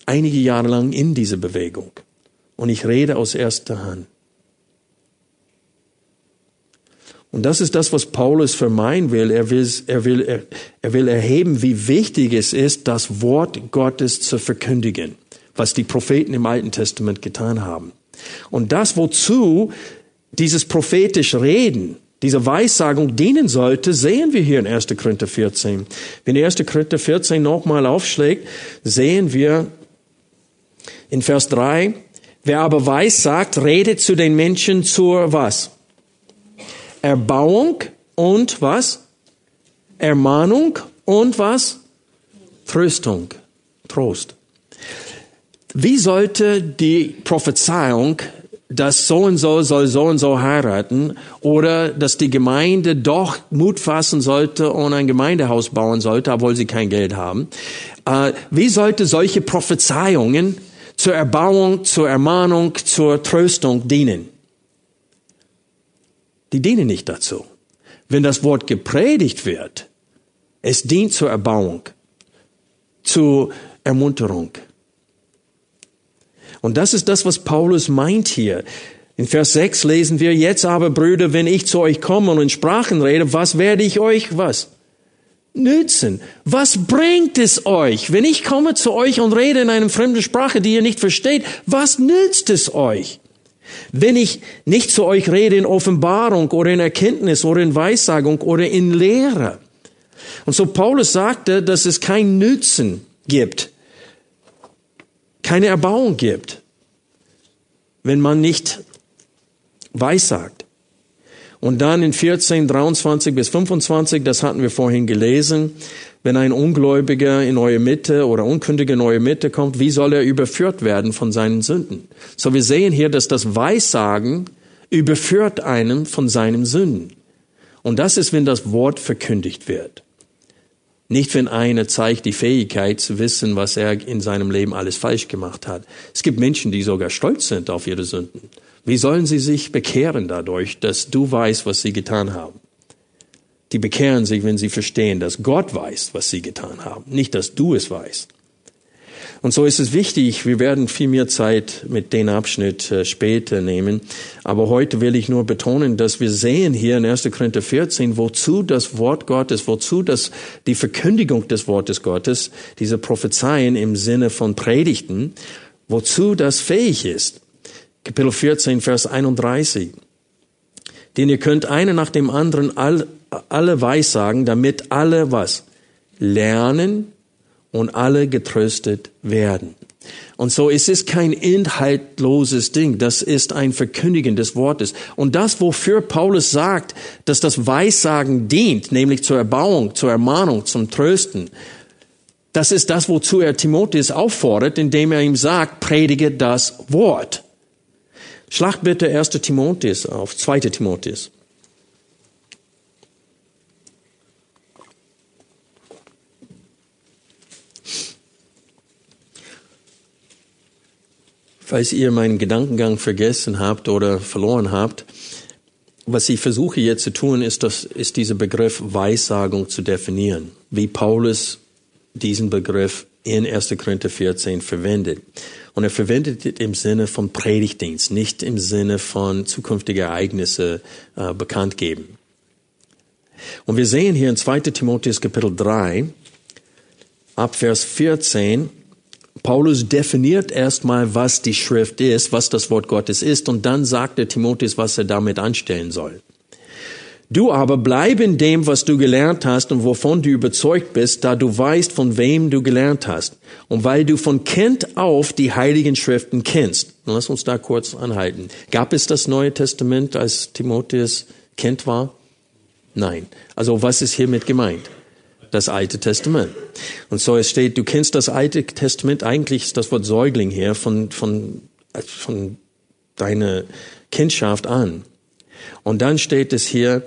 einige Jahre lang in dieser Bewegung und ich rede aus erster Hand. Und das ist das, was Paulus vermeiden will. Er will, er will, er, will erheben, wie wichtig es ist, das Wort Gottes zu verkündigen, was die Propheten im Alten Testament getan haben. Und das, wozu dieses prophetische Reden, diese Weissagung dienen sollte, sehen wir hier in 1. Korinther 14. Wenn 1. Korinther 14 nochmal aufschlägt, sehen wir in Vers 3, wer aber weissagt, redet zu den Menschen zur was? Erbauung und was? Ermahnung und was? Tröstung, Trost. Wie sollte die Prophezeiung dass so und so soll so und so heiraten oder dass die Gemeinde doch Mut fassen sollte und ein Gemeindehaus bauen sollte, obwohl sie kein Geld haben. Äh, wie sollte solche Prophezeiungen zur Erbauung, zur Ermahnung, zur Tröstung dienen? Die dienen nicht dazu. Wenn das Wort gepredigt wird, es dient zur Erbauung, zur Ermunterung. Und das ist das, was Paulus meint hier. In Vers 6 lesen wir, jetzt aber Brüder, wenn ich zu euch komme und in Sprachen rede, was werde ich euch, was? Nützen. Was bringt es euch? Wenn ich komme zu euch und rede in einer fremden Sprache, die ihr nicht versteht, was nützt es euch? Wenn ich nicht zu euch rede in Offenbarung oder in Erkenntnis oder in Weissagung oder in Lehre. Und so Paulus sagte, dass es kein Nützen gibt keine Erbauung gibt, wenn man nicht weissagt. Und dann in 14, 23 bis 25, das hatten wir vorhin gelesen, wenn ein Ungläubiger in eure Mitte oder Unkündiger in eure Mitte kommt, wie soll er überführt werden von seinen Sünden? So wir sehen hier, dass das Weissagen überführt einem von seinen Sünden. Und das ist, wenn das Wort verkündigt wird. Nicht, wenn einer zeigt die Fähigkeit zu wissen, was er in seinem Leben alles falsch gemacht hat. Es gibt Menschen, die sogar stolz sind auf ihre Sünden. Wie sollen sie sich bekehren dadurch, dass du weißt, was sie getan haben? Die bekehren sich, wenn sie verstehen, dass Gott weiß, was sie getan haben, nicht, dass du es weißt. Und so ist es wichtig, wir werden viel mehr Zeit mit dem Abschnitt äh, später nehmen, aber heute will ich nur betonen, dass wir sehen hier in 1. Korinther 14, wozu das Wort Gottes, wozu das, die Verkündigung des Wortes Gottes, diese Prophezeien im Sinne von Predigten, wozu das fähig ist. Kapitel 14, Vers 31. Denn ihr könnt eine nach dem anderen all, alle weissagen, damit alle was? Lernen und alle getröstet werden. Und so ist es kein inhaltloses Ding, das ist ein Verkündigen des Wortes. Und das, wofür Paulus sagt, dass das Weissagen dient, nämlich zur Erbauung, zur Ermahnung, zum Trösten, das ist das, wozu er Timotheus auffordert, indem er ihm sagt, predige das Wort. Schlag bitte 1. Timotheus auf, 2. Timotheus. Falls ihr meinen Gedankengang vergessen habt oder verloren habt, was ich versuche jetzt zu tun, ist, das, ist dieser Begriff Weissagung zu definieren, wie Paulus diesen Begriff in 1. Korinther 14 verwendet. Und er verwendet es im Sinne von Predigtdienst, nicht im Sinne von zukünftige Ereignisse äh, bekannt geben. Und wir sehen hier in 2. Timotheus Kapitel 3, ab Vers 14, Paulus definiert erstmal, was die Schrift ist, was das Wort Gottes ist, und dann sagt er Timotheus, was er damit anstellen soll. Du aber bleib in dem, was du gelernt hast und wovon du überzeugt bist, da du weißt, von wem du gelernt hast. Und weil du von Kind auf die heiligen Schriften kennst. Lass uns da kurz anhalten. Gab es das Neue Testament, als Timotheus Kind war? Nein. Also was ist hiermit gemeint? Das Alte Testament. Und so es steht, du kennst das Alte Testament, eigentlich ist das Wort Säugling hier von, von, von deiner Kindschaft an. Und dann steht es hier,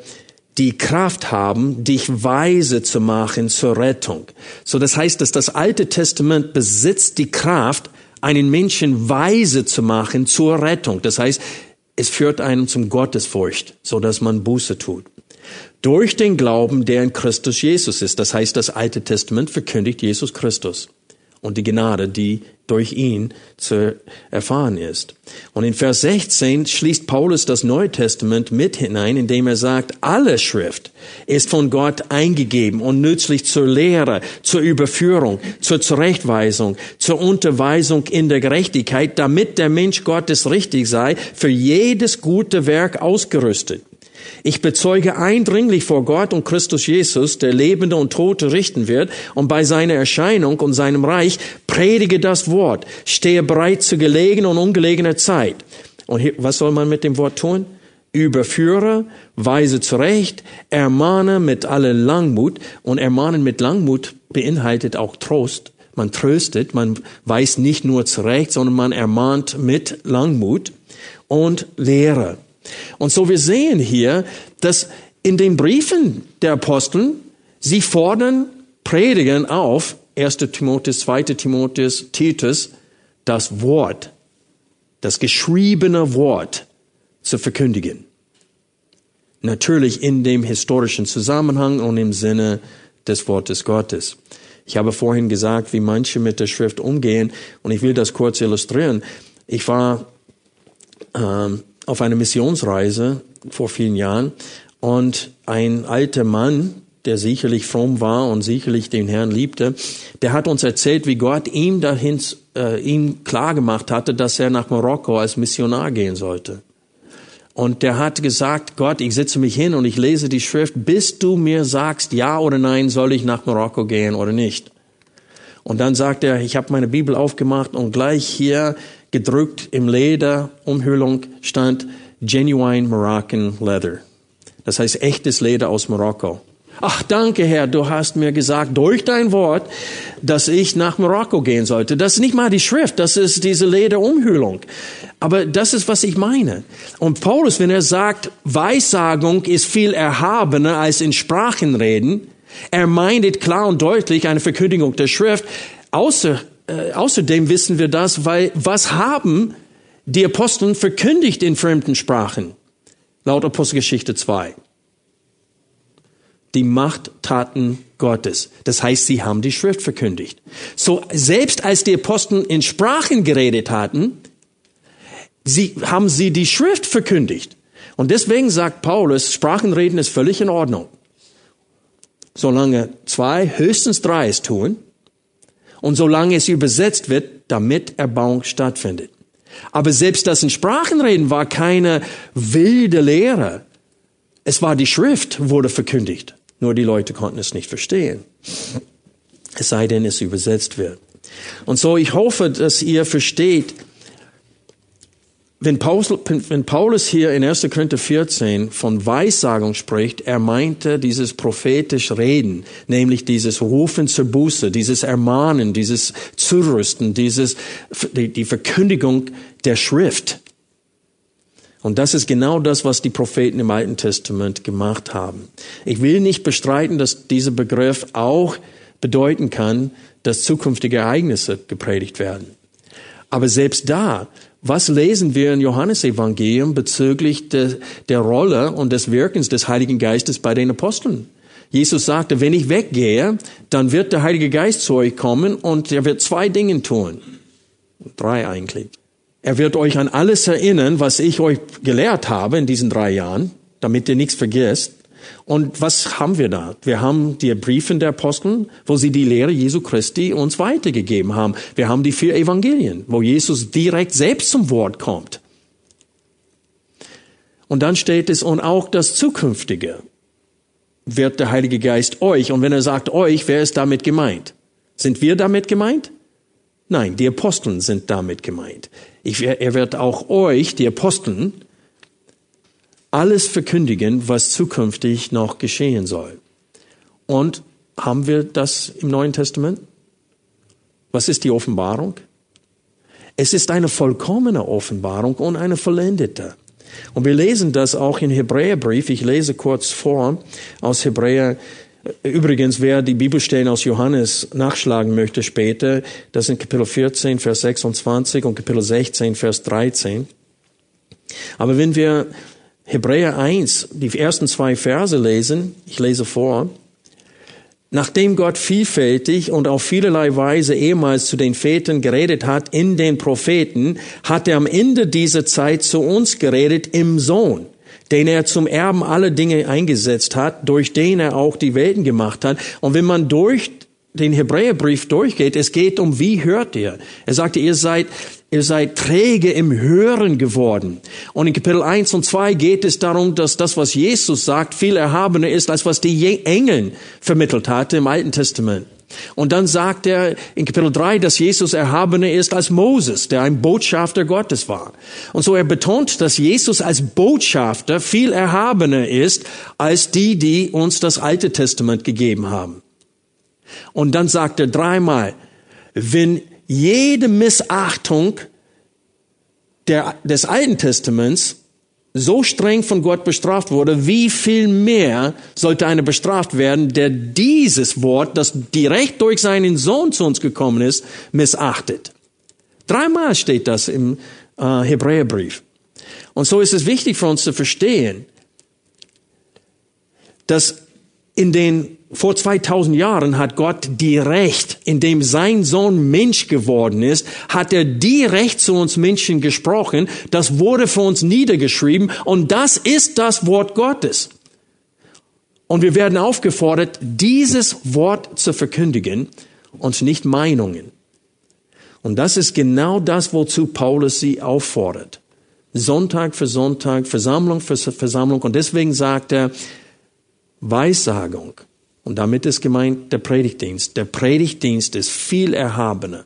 die Kraft haben, dich weise zu machen zur Rettung. So, das heißt, dass das Alte Testament besitzt die Kraft, einen Menschen weise zu machen zur Rettung. Das heißt, es führt einen zum Gottesfurcht, so dass man Buße tut. Durch den Glauben, der in Christus Jesus ist. Das heißt, das Alte Testament verkündigt Jesus Christus und die Gnade, die durch ihn zu erfahren ist. Und in Vers 16 schließt Paulus das Neue Testament mit hinein, indem er sagt, alle Schrift ist von Gott eingegeben und nützlich zur Lehre, zur Überführung, zur Zurechtweisung, zur Unterweisung in der Gerechtigkeit, damit der Mensch Gottes richtig sei, für jedes gute Werk ausgerüstet. Ich bezeuge eindringlich vor Gott und Christus Jesus, der Lebende und Tote richten wird, und bei seiner Erscheinung und seinem Reich predige das Wort, stehe bereit zu gelegener und ungelegener Zeit. Und hier, was soll man mit dem Wort tun? Überführe, weise zurecht, ermahne mit aller Langmut. Und ermahnen mit Langmut beinhaltet auch Trost. Man tröstet, man weiß nicht nur zurecht, sondern man ermahnt mit Langmut und Lehre. Und so wir sehen hier, dass in den Briefen der Apostel, sie fordern Predigen auf, 1. Timotheus, 2. Timotheus, Titus, das Wort, das geschriebene Wort zu verkündigen. Natürlich in dem historischen Zusammenhang und im Sinne des Wortes Gottes. Ich habe vorhin gesagt, wie manche mit der Schrift umgehen und ich will das kurz illustrieren. Ich war ähm, auf einer Missionsreise vor vielen Jahren und ein alter Mann, der sicherlich fromm war und sicherlich den Herrn liebte, der hat uns erzählt, wie Gott ihm dahin, äh, ihm klar gemacht hatte, dass er nach Marokko als Missionar gehen sollte. Und der hat gesagt, Gott, ich sitze mich hin und ich lese die Schrift, bis du mir sagst, ja oder nein, soll ich nach Marokko gehen oder nicht. Und dann sagt er, ich habe meine Bibel aufgemacht und gleich hier gedrückt im Leder, Umhüllung stand Genuine Moroccan Leather. Das heißt echtes Leder aus Marokko. Ach, danke Herr, du hast mir gesagt durch dein Wort, dass ich nach Marokko gehen sollte. Das ist nicht mal die Schrift, das ist diese Lederumhüllung. Aber das ist, was ich meine. Und Paulus, wenn er sagt, Weissagung ist viel erhabener als in Sprachen reden, er meint klar und deutlich eine Verkündigung der Schrift. Außer, äh, außerdem wissen wir das, weil was haben die Aposteln verkündigt in fremden Sprachen? Laut Apostelgeschichte 2 die Machttaten Gottes. Das heißt, sie haben die Schrift verkündigt. So, selbst als die Apostel in Sprachen geredet hatten, sie, haben sie die Schrift verkündigt. Und deswegen sagt Paulus, Sprachenreden ist völlig in Ordnung. Solange zwei, höchstens drei es tun und solange es übersetzt wird, damit Erbauung stattfindet. Aber selbst das in Sprachenreden war keine wilde Lehre. Es war die Schrift, wurde verkündigt. Nur die Leute konnten es nicht verstehen. Es sei denn, es übersetzt wird. Und so, ich hoffe, dass ihr versteht, wenn Paulus, hier in 1. Korinther 14 von Weissagung spricht, er meinte dieses prophetisch Reden, nämlich dieses Rufen zur Buße, dieses Ermahnen, dieses Zurüsten, dieses, die Verkündigung der Schrift. Und das ist genau das, was die Propheten im Alten Testament gemacht haben. Ich will nicht bestreiten, dass dieser Begriff auch bedeuten kann, dass zukünftige Ereignisse gepredigt werden. Aber selbst da, was lesen wir im Johannesevangelium bezüglich de, der Rolle und des Wirkens des Heiligen Geistes bei den Aposteln? Jesus sagte, wenn ich weggehe, dann wird der Heilige Geist zu euch kommen und er wird zwei Dinge tun. Drei eigentlich. Er wird euch an alles erinnern, was ich euch gelehrt habe in diesen drei Jahren, damit ihr nichts vergisst. Und was haben wir da? Wir haben die Briefe der Apostel, wo sie die Lehre Jesu Christi uns weitergegeben haben. Wir haben die vier Evangelien, wo Jesus direkt selbst zum Wort kommt. Und dann steht es, und auch das Zukünftige wird der Heilige Geist euch. Und wenn er sagt euch, wer ist damit gemeint? Sind wir damit gemeint? Nein, die Aposteln sind damit gemeint. Ich, er wird auch euch, die Aposteln, alles verkündigen, was zukünftig noch geschehen soll. Und haben wir das im Neuen Testament? Was ist die Offenbarung? Es ist eine vollkommene Offenbarung und eine vollendete. Und wir lesen das auch im Hebräerbrief. Ich lese kurz vor aus Hebräer Übrigens, wer die Bibelstellen aus Johannes nachschlagen möchte später, das sind Kapitel 14, Vers 26 und Kapitel 16, Vers 13. Aber wenn wir Hebräer 1, die ersten zwei Verse lesen, ich lese vor, Nachdem Gott vielfältig und auf vielerlei Weise ehemals zu den Vätern geredet hat in den Propheten, hat er am Ende dieser Zeit zu uns geredet im Sohn den er zum Erben alle Dinge eingesetzt hat, durch den er auch die Welten gemacht hat. Und wenn man durch den Hebräerbrief durchgeht, es geht um, wie hört ihr? Er sagte, ihr seid, ihr seid träge im Hören geworden. Und in Kapitel 1 und 2 geht es darum, dass das, was Jesus sagt, viel erhabener ist, als was die Engeln vermittelt hatte im Alten Testament. Und dann sagt er in Kapitel 3, dass Jesus erhabener ist als Moses, der ein Botschafter Gottes war. Und so er betont, dass Jesus als Botschafter viel erhabener ist als die, die uns das Alte Testament gegeben haben. Und dann sagt er dreimal, wenn jede Missachtung der, des Alten Testaments so streng von Gott bestraft wurde, wie viel mehr sollte einer bestraft werden, der dieses Wort, das direkt durch seinen Sohn zu uns gekommen ist, missachtet. Dreimal steht das im äh, Hebräerbrief. Und so ist es wichtig für uns zu verstehen, dass in den vor 2000 Jahren hat Gott direkt, indem sein Sohn Mensch geworden ist, hat er direkt zu uns Menschen gesprochen. Das wurde für uns niedergeschrieben und das ist das Wort Gottes. Und wir werden aufgefordert, dieses Wort zu verkündigen und nicht Meinungen. Und das ist genau das, wozu Paulus sie auffordert. Sonntag für Sonntag, Versammlung für Versammlung. Und deswegen sagt er, Weissagung Und damit ist gemeint der Predigtdienst. Der Predigtdienst ist viel erhabener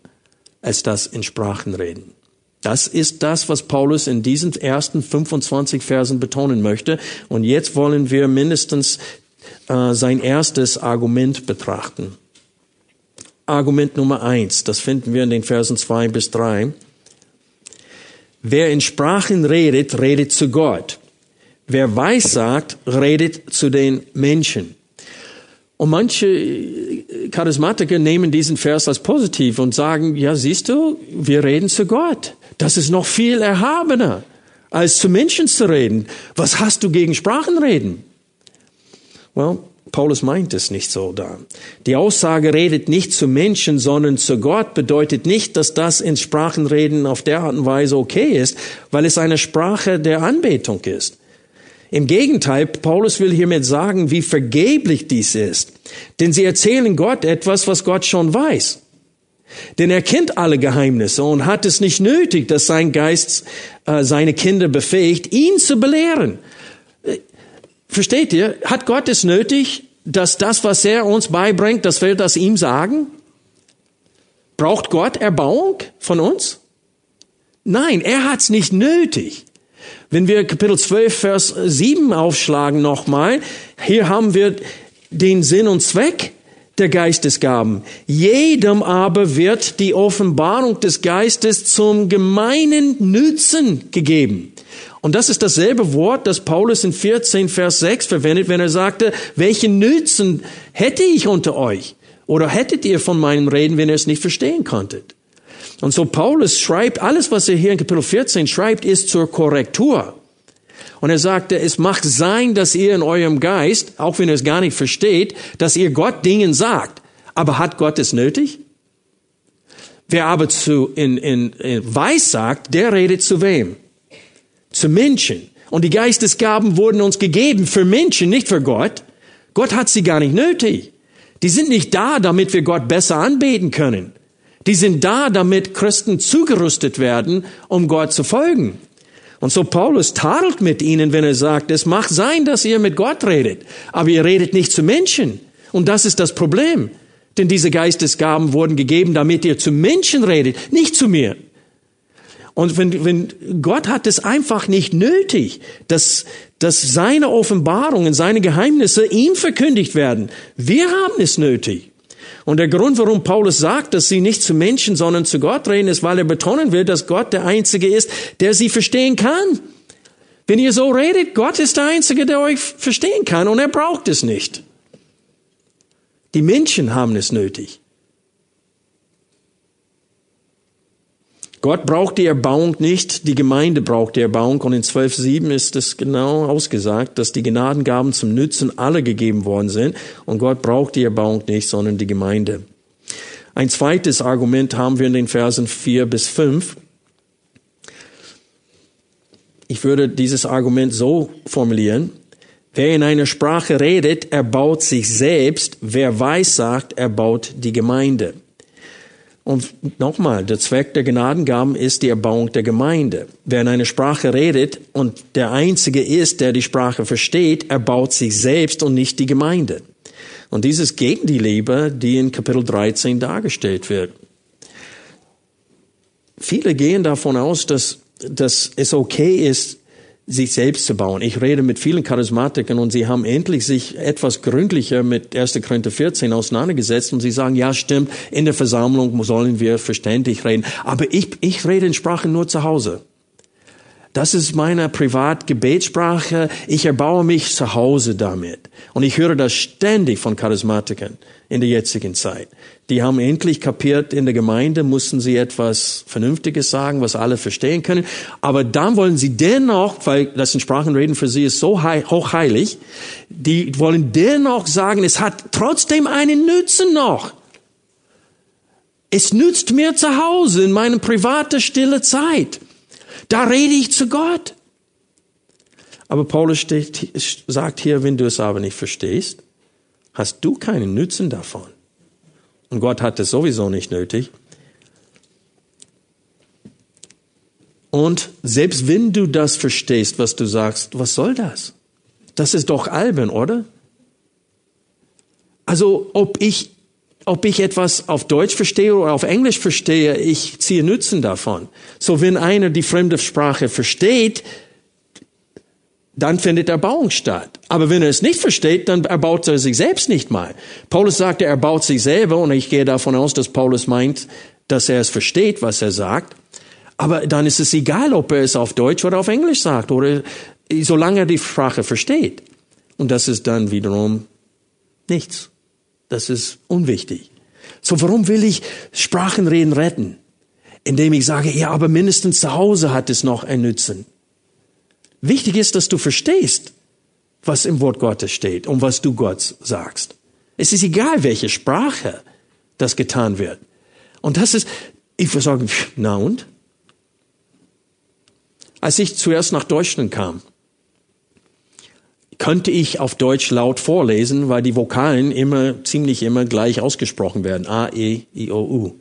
als das in Sprachen reden. Das ist das, was Paulus in diesen ersten 25 Versen betonen möchte. Und jetzt wollen wir mindestens äh, sein erstes Argument betrachten. Argument Nummer eins, das finden wir in den Versen zwei bis drei. Wer in Sprachen redet, redet zu Gott. Wer weissagt, redet zu den Menschen. Und manche Charismatiker nehmen diesen Vers als positiv und sagen, ja, siehst du, wir reden zu Gott. Das ist noch viel erhabener, als zu Menschen zu reden. Was hast du gegen Sprachenreden? Well, Paulus meint es nicht so da. Die Aussage redet nicht zu Menschen, sondern zu Gott bedeutet nicht, dass das in Sprachenreden auf der Art und Weise okay ist, weil es eine Sprache der Anbetung ist. Im Gegenteil, Paulus will hiermit sagen, wie vergeblich dies ist. Denn sie erzählen Gott etwas, was Gott schon weiß. Denn er kennt alle Geheimnisse und hat es nicht nötig, dass sein Geist äh, seine Kinder befähigt, ihn zu belehren. Versteht ihr? Hat Gott es nötig, dass das, was er uns beibringt, dass wir das ihm sagen? Braucht Gott Erbauung von uns? Nein, er hat es nicht nötig. Wenn wir Kapitel 12, Vers 7 aufschlagen nochmal, hier haben wir den Sinn und Zweck der Geistesgaben. Jedem aber wird die Offenbarung des Geistes zum gemeinen Nützen gegeben. Und das ist dasselbe Wort, das Paulus in 14, Vers 6 verwendet, wenn er sagte, welchen Nützen hätte ich unter euch? Oder hättet ihr von meinem Reden, wenn ihr es nicht verstehen konntet? Und so Paulus schreibt, alles, was er hier in Kapitel 14 schreibt, ist zur Korrektur. Und er sagte, es macht sein, dass ihr in eurem Geist, auch wenn ihr es gar nicht versteht, dass ihr Gott Dingen sagt. Aber hat Gott es nötig? Wer aber zu in, in, in weiß sagt, der redet zu wem? Zu Menschen. Und die Geistesgaben wurden uns gegeben für Menschen, nicht für Gott. Gott hat sie gar nicht nötig. Die sind nicht da, damit wir Gott besser anbeten können. Die sind da, damit Christen zugerüstet werden, um Gott zu folgen. Und so Paulus tadelt mit ihnen, wenn er sagt, es macht sein, dass ihr mit Gott redet, aber ihr redet nicht zu Menschen. Und das ist das Problem. Denn diese Geistesgaben wurden gegeben, damit ihr zu Menschen redet, nicht zu mir. Und wenn, wenn Gott hat es einfach nicht nötig, dass, dass seine Offenbarungen, seine Geheimnisse ihm verkündigt werden. Wir haben es nötig. Und der Grund, warum Paulus sagt, dass sie nicht zu Menschen, sondern zu Gott reden, ist, weil er betonen will, dass Gott der Einzige ist, der sie verstehen kann. Wenn ihr so redet, Gott ist der Einzige, der euch verstehen kann und er braucht es nicht. Die Menschen haben es nötig. Gott braucht die Erbauung nicht, die Gemeinde braucht die Erbauung. Und in 12.7 ist es genau ausgesagt, dass die Gnadengaben zum Nützen alle gegeben worden sind. Und Gott braucht die Erbauung nicht, sondern die Gemeinde. Ein zweites Argument haben wir in den Versen 4 bis 5. Ich würde dieses Argument so formulieren. Wer in einer Sprache redet, erbaut sich selbst. Wer weiß sagt, erbaut die Gemeinde. Und nochmal, der Zweck der Gnadengaben ist die Erbauung der Gemeinde. Wer in einer Sprache redet und der Einzige ist, der die Sprache versteht, erbaut sich selbst und nicht die Gemeinde. Und dieses gegen die Liebe, die in Kapitel 13 dargestellt wird. Viele gehen davon aus, dass, dass es okay ist, sich selbst zu bauen. Ich rede mit vielen Charismatikern und sie haben endlich sich etwas gründlicher mit 1. Korinther 14 auseinandergesetzt und sie sagen, ja stimmt, in der Versammlung sollen wir verständlich reden. Aber ich, ich rede in Sprachen nur zu Hause. Das ist meine Privatgebetssprache. Ich erbaue mich zu Hause damit. Und ich höre das ständig von Charismatikern in der jetzigen Zeit. Die haben endlich kapiert, in der Gemeinde mussten sie etwas Vernünftiges sagen, was alle verstehen können. Aber dann wollen sie dennoch, weil das in Sprachenreden für sie ist so hochheilig, die wollen dennoch sagen, es hat trotzdem einen Nützen noch. Es nützt mir zu Hause in meine private stille Zeit. Da rede ich zu Gott. Aber Paulus steht, sagt hier, wenn du es aber nicht verstehst, hast du keinen Nutzen davon. Und Gott hat es sowieso nicht nötig. Und selbst wenn du das verstehst, was du sagst, was soll das? Das ist doch albern, oder? Also ob ich, ob ich etwas auf Deutsch verstehe oder auf Englisch verstehe, ich ziehe Nutzen davon. So wenn einer die fremde Sprache versteht, dann findet Erbauung statt. Aber wenn er es nicht versteht, dann erbaut er sich selbst nicht mal. Paulus sagt, er erbaut sich selber und ich gehe davon aus, dass Paulus meint, dass er es versteht, was er sagt. Aber dann ist es egal, ob er es auf Deutsch oder auf Englisch sagt oder solange er die Sprache versteht. Und das ist dann wiederum nichts. Das ist unwichtig. So, warum will ich Sprachenreden retten? Indem ich sage, ja, aber mindestens zu Hause hat es noch ein Nützen. Wichtig ist, dass du verstehst, was im Wort Gottes steht und was du Gott sagst. Es ist egal, welche Sprache das getan wird. Und das ist, ich würde sagen, na und? Als ich zuerst nach Deutschland kam, könnte ich auf Deutsch laut vorlesen, weil die Vokalen immer, ziemlich immer gleich ausgesprochen werden. A, E, I, O, U.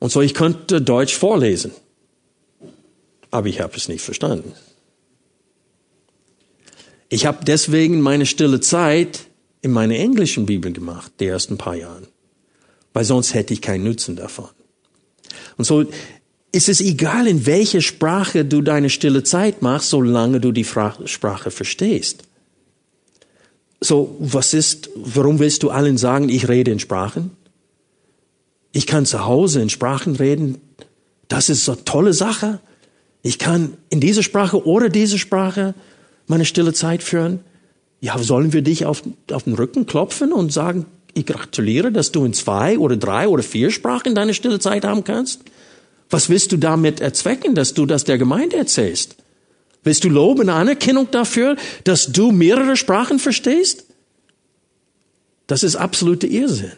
Und so ich könnte Deutsch vorlesen. Aber ich habe es nicht verstanden. Ich habe deswegen meine stille Zeit in meiner englischen Bibel gemacht, die ersten paar Jahren. Weil sonst hätte ich keinen Nutzen davon. Und so ist es egal, in welcher Sprache du deine stille Zeit machst, solange du die Sprache verstehst. So, was ist, warum willst du allen sagen, ich rede in Sprachen? Ich kann zu Hause in Sprachen reden. Das ist so eine tolle Sache. Ich kann in dieser Sprache oder dieser Sprache meine stille Zeit führen. Ja, sollen wir dich auf, auf den Rücken klopfen und sagen, ich gratuliere, dass du in zwei oder drei oder vier Sprachen deine stille Zeit haben kannst? Was willst du damit erzwecken, dass du das der Gemeinde erzählst? Willst du Lob und Anerkennung dafür, dass du mehrere Sprachen verstehst? Das ist absolute Irrsinn.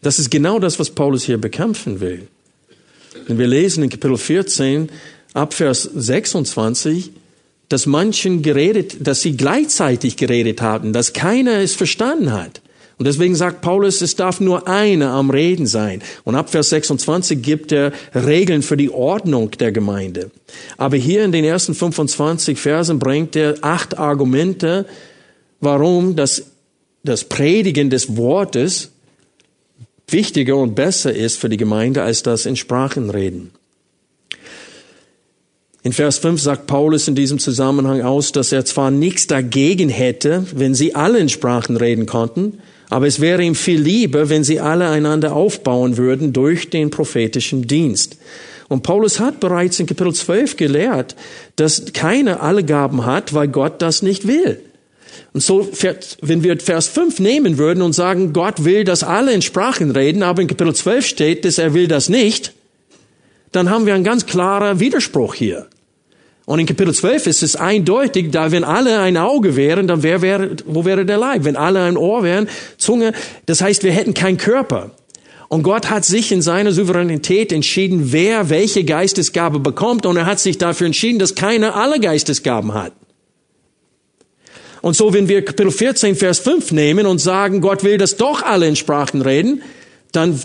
Das ist genau das, was Paulus hier bekämpfen will. Wenn wir lesen in Kapitel 14, ab Vers 26, dass manchen geredet, dass sie gleichzeitig geredet hatten, dass keiner es verstanden hat. Und deswegen sagt Paulus, es darf nur einer am Reden sein. Und ab Vers 26 gibt er Regeln für die Ordnung der Gemeinde. Aber hier in den ersten 25 Versen bringt er acht Argumente, warum das, das Predigen des Wortes wichtiger und besser ist für die Gemeinde als das in Sprachen reden. In Vers 5 sagt Paulus in diesem Zusammenhang aus, dass er zwar nichts dagegen hätte, wenn sie alle in Sprachen reden konnten, aber es wäre ihm viel lieber, wenn sie alle einander aufbauen würden durch den prophetischen Dienst. Und Paulus hat bereits in Kapitel 12 gelehrt, dass keiner alle Gaben hat, weil Gott das nicht will. Und so, wenn wir Vers 5 nehmen würden und sagen, Gott will, dass alle in Sprachen reden, aber in Kapitel 12 steht, dass er will das nicht, dann haben wir einen ganz klaren Widerspruch hier. Und in Kapitel 12 ist es eindeutig, da wenn alle ein Auge wären, dann wer wäre, wo wäre der Leib? Wenn alle ein Ohr wären, Zunge, das heißt, wir hätten keinen Körper. Und Gott hat sich in seiner Souveränität entschieden, wer welche Geistesgabe bekommt. Und er hat sich dafür entschieden, dass keiner alle Geistesgaben hat. Und so, wenn wir Kapitel 14, Vers 5 nehmen und sagen, Gott will, dass doch alle in Sprachen reden, dann,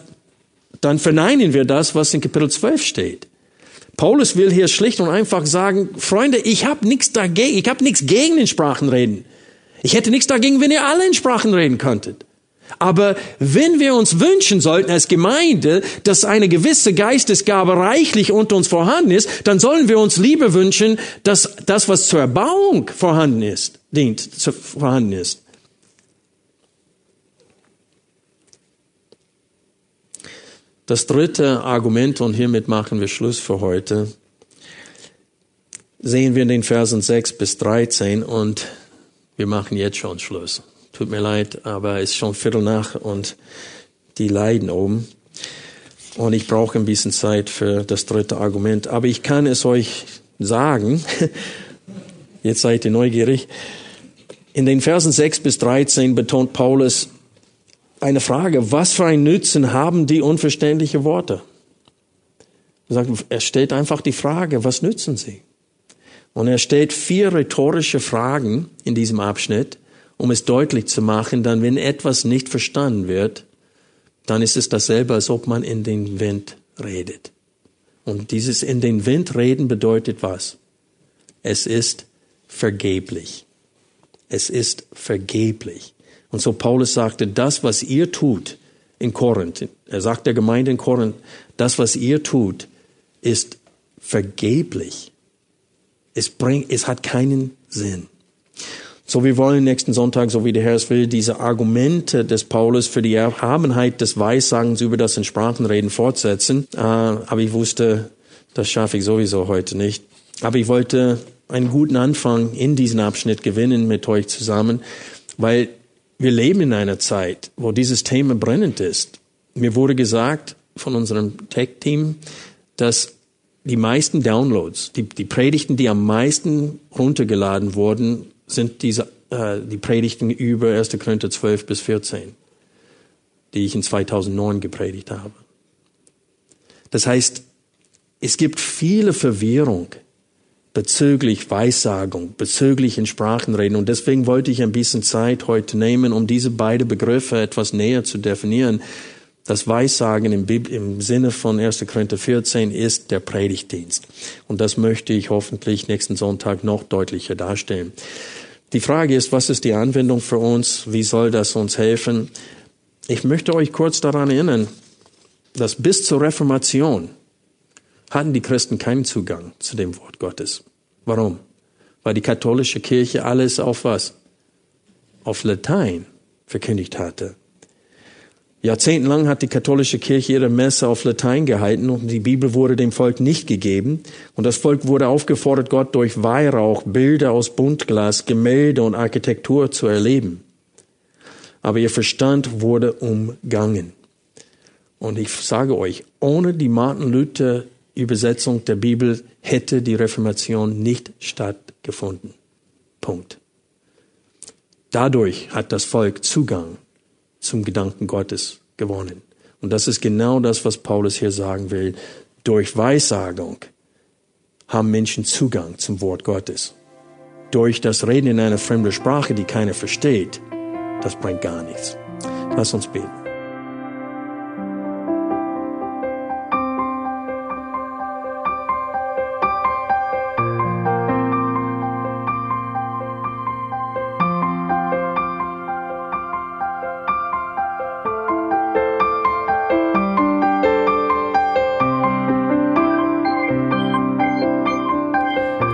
dann verneinen wir das, was in Kapitel 12 steht. Paulus will hier schlicht und einfach sagen, Freunde, ich habe nichts dagegen, ich habe nichts gegen in Sprachen reden. Ich hätte nichts dagegen, wenn ihr alle in Sprachen reden könntet. Aber wenn wir uns wünschen sollten als Gemeinde, dass eine gewisse Geistesgabe reichlich unter uns vorhanden ist, dann sollen wir uns lieber wünschen, dass das, was zur Erbauung vorhanden ist, dient, vorhanden ist. Das dritte Argument, und hiermit machen wir Schluss für heute, sehen wir in den Versen 6 bis 13 und wir machen jetzt schon Schluss. Tut mir leid, aber es ist schon Viertel nach und die leiden oben. Und ich brauche ein bisschen Zeit für das dritte Argument. Aber ich kann es euch sagen. Jetzt seid ihr neugierig. In den Versen 6 bis 13 betont Paulus eine Frage. Was für einen Nutzen haben die unverständliche Worte? Er stellt einfach die Frage, was nützen sie? Und er stellt vier rhetorische Fragen in diesem Abschnitt um es deutlich zu machen, dann wenn etwas nicht verstanden wird, dann ist es dasselbe, als ob man in den Wind redet. Und dieses in den Wind reden bedeutet was? Es ist vergeblich. Es ist vergeblich. Und so Paulus sagte, das, was ihr tut in Korinth, er sagt der Gemeinde in Korinth, das, was ihr tut, ist vergeblich. Es bringt, es hat keinen Sinn. So, wir wollen nächsten Sonntag, so wie der Herr es will, diese Argumente des Paulus für die Erhabenheit des Weissagens über das in Sprachenreden fortsetzen. Äh, aber ich wusste, das schaffe ich sowieso heute nicht. Aber ich wollte einen guten Anfang in diesen Abschnitt gewinnen mit euch zusammen, weil wir leben in einer Zeit, wo dieses Thema brennend ist. Mir wurde gesagt von unserem Tech-Team, dass die meisten Downloads, die, die Predigten, die am meisten runtergeladen wurden, sind diese, äh, die Predigten über 1. Korinther 12 bis 14, die ich in 2009 gepredigt habe. Das heißt, es gibt viele Verwirrung bezüglich Weissagung, bezüglich in Sprachen reden. Und deswegen wollte ich ein bisschen Zeit heute nehmen, um diese beiden Begriffe etwas näher zu definieren. Das Weissagen im, im Sinne von 1. Korinther 14 ist der Predigtdienst. Und das möchte ich hoffentlich nächsten Sonntag noch deutlicher darstellen. Die Frage ist, was ist die Anwendung für uns? Wie soll das uns helfen? Ich möchte euch kurz daran erinnern, dass bis zur Reformation hatten die Christen keinen Zugang zu dem Wort Gottes. Warum? Weil die katholische Kirche alles auf was? Auf Latein verkündigt hatte. Jahrzehntelang hat die katholische Kirche ihre Messe auf Latein gehalten und die Bibel wurde dem Volk nicht gegeben. Und das Volk wurde aufgefordert, Gott durch Weihrauch, Bilder aus Buntglas, Gemälde und Architektur zu erleben. Aber ihr Verstand wurde umgangen. Und ich sage euch, ohne die Martin Luther Übersetzung der Bibel hätte die Reformation nicht stattgefunden. Punkt. Dadurch hat das Volk Zugang zum Gedanken Gottes gewonnen. Und das ist genau das, was Paulus hier sagen will. Durch Weissagung haben Menschen Zugang zum Wort Gottes. Durch das Reden in einer fremden Sprache, die keiner versteht, das bringt gar nichts. Lass uns beten.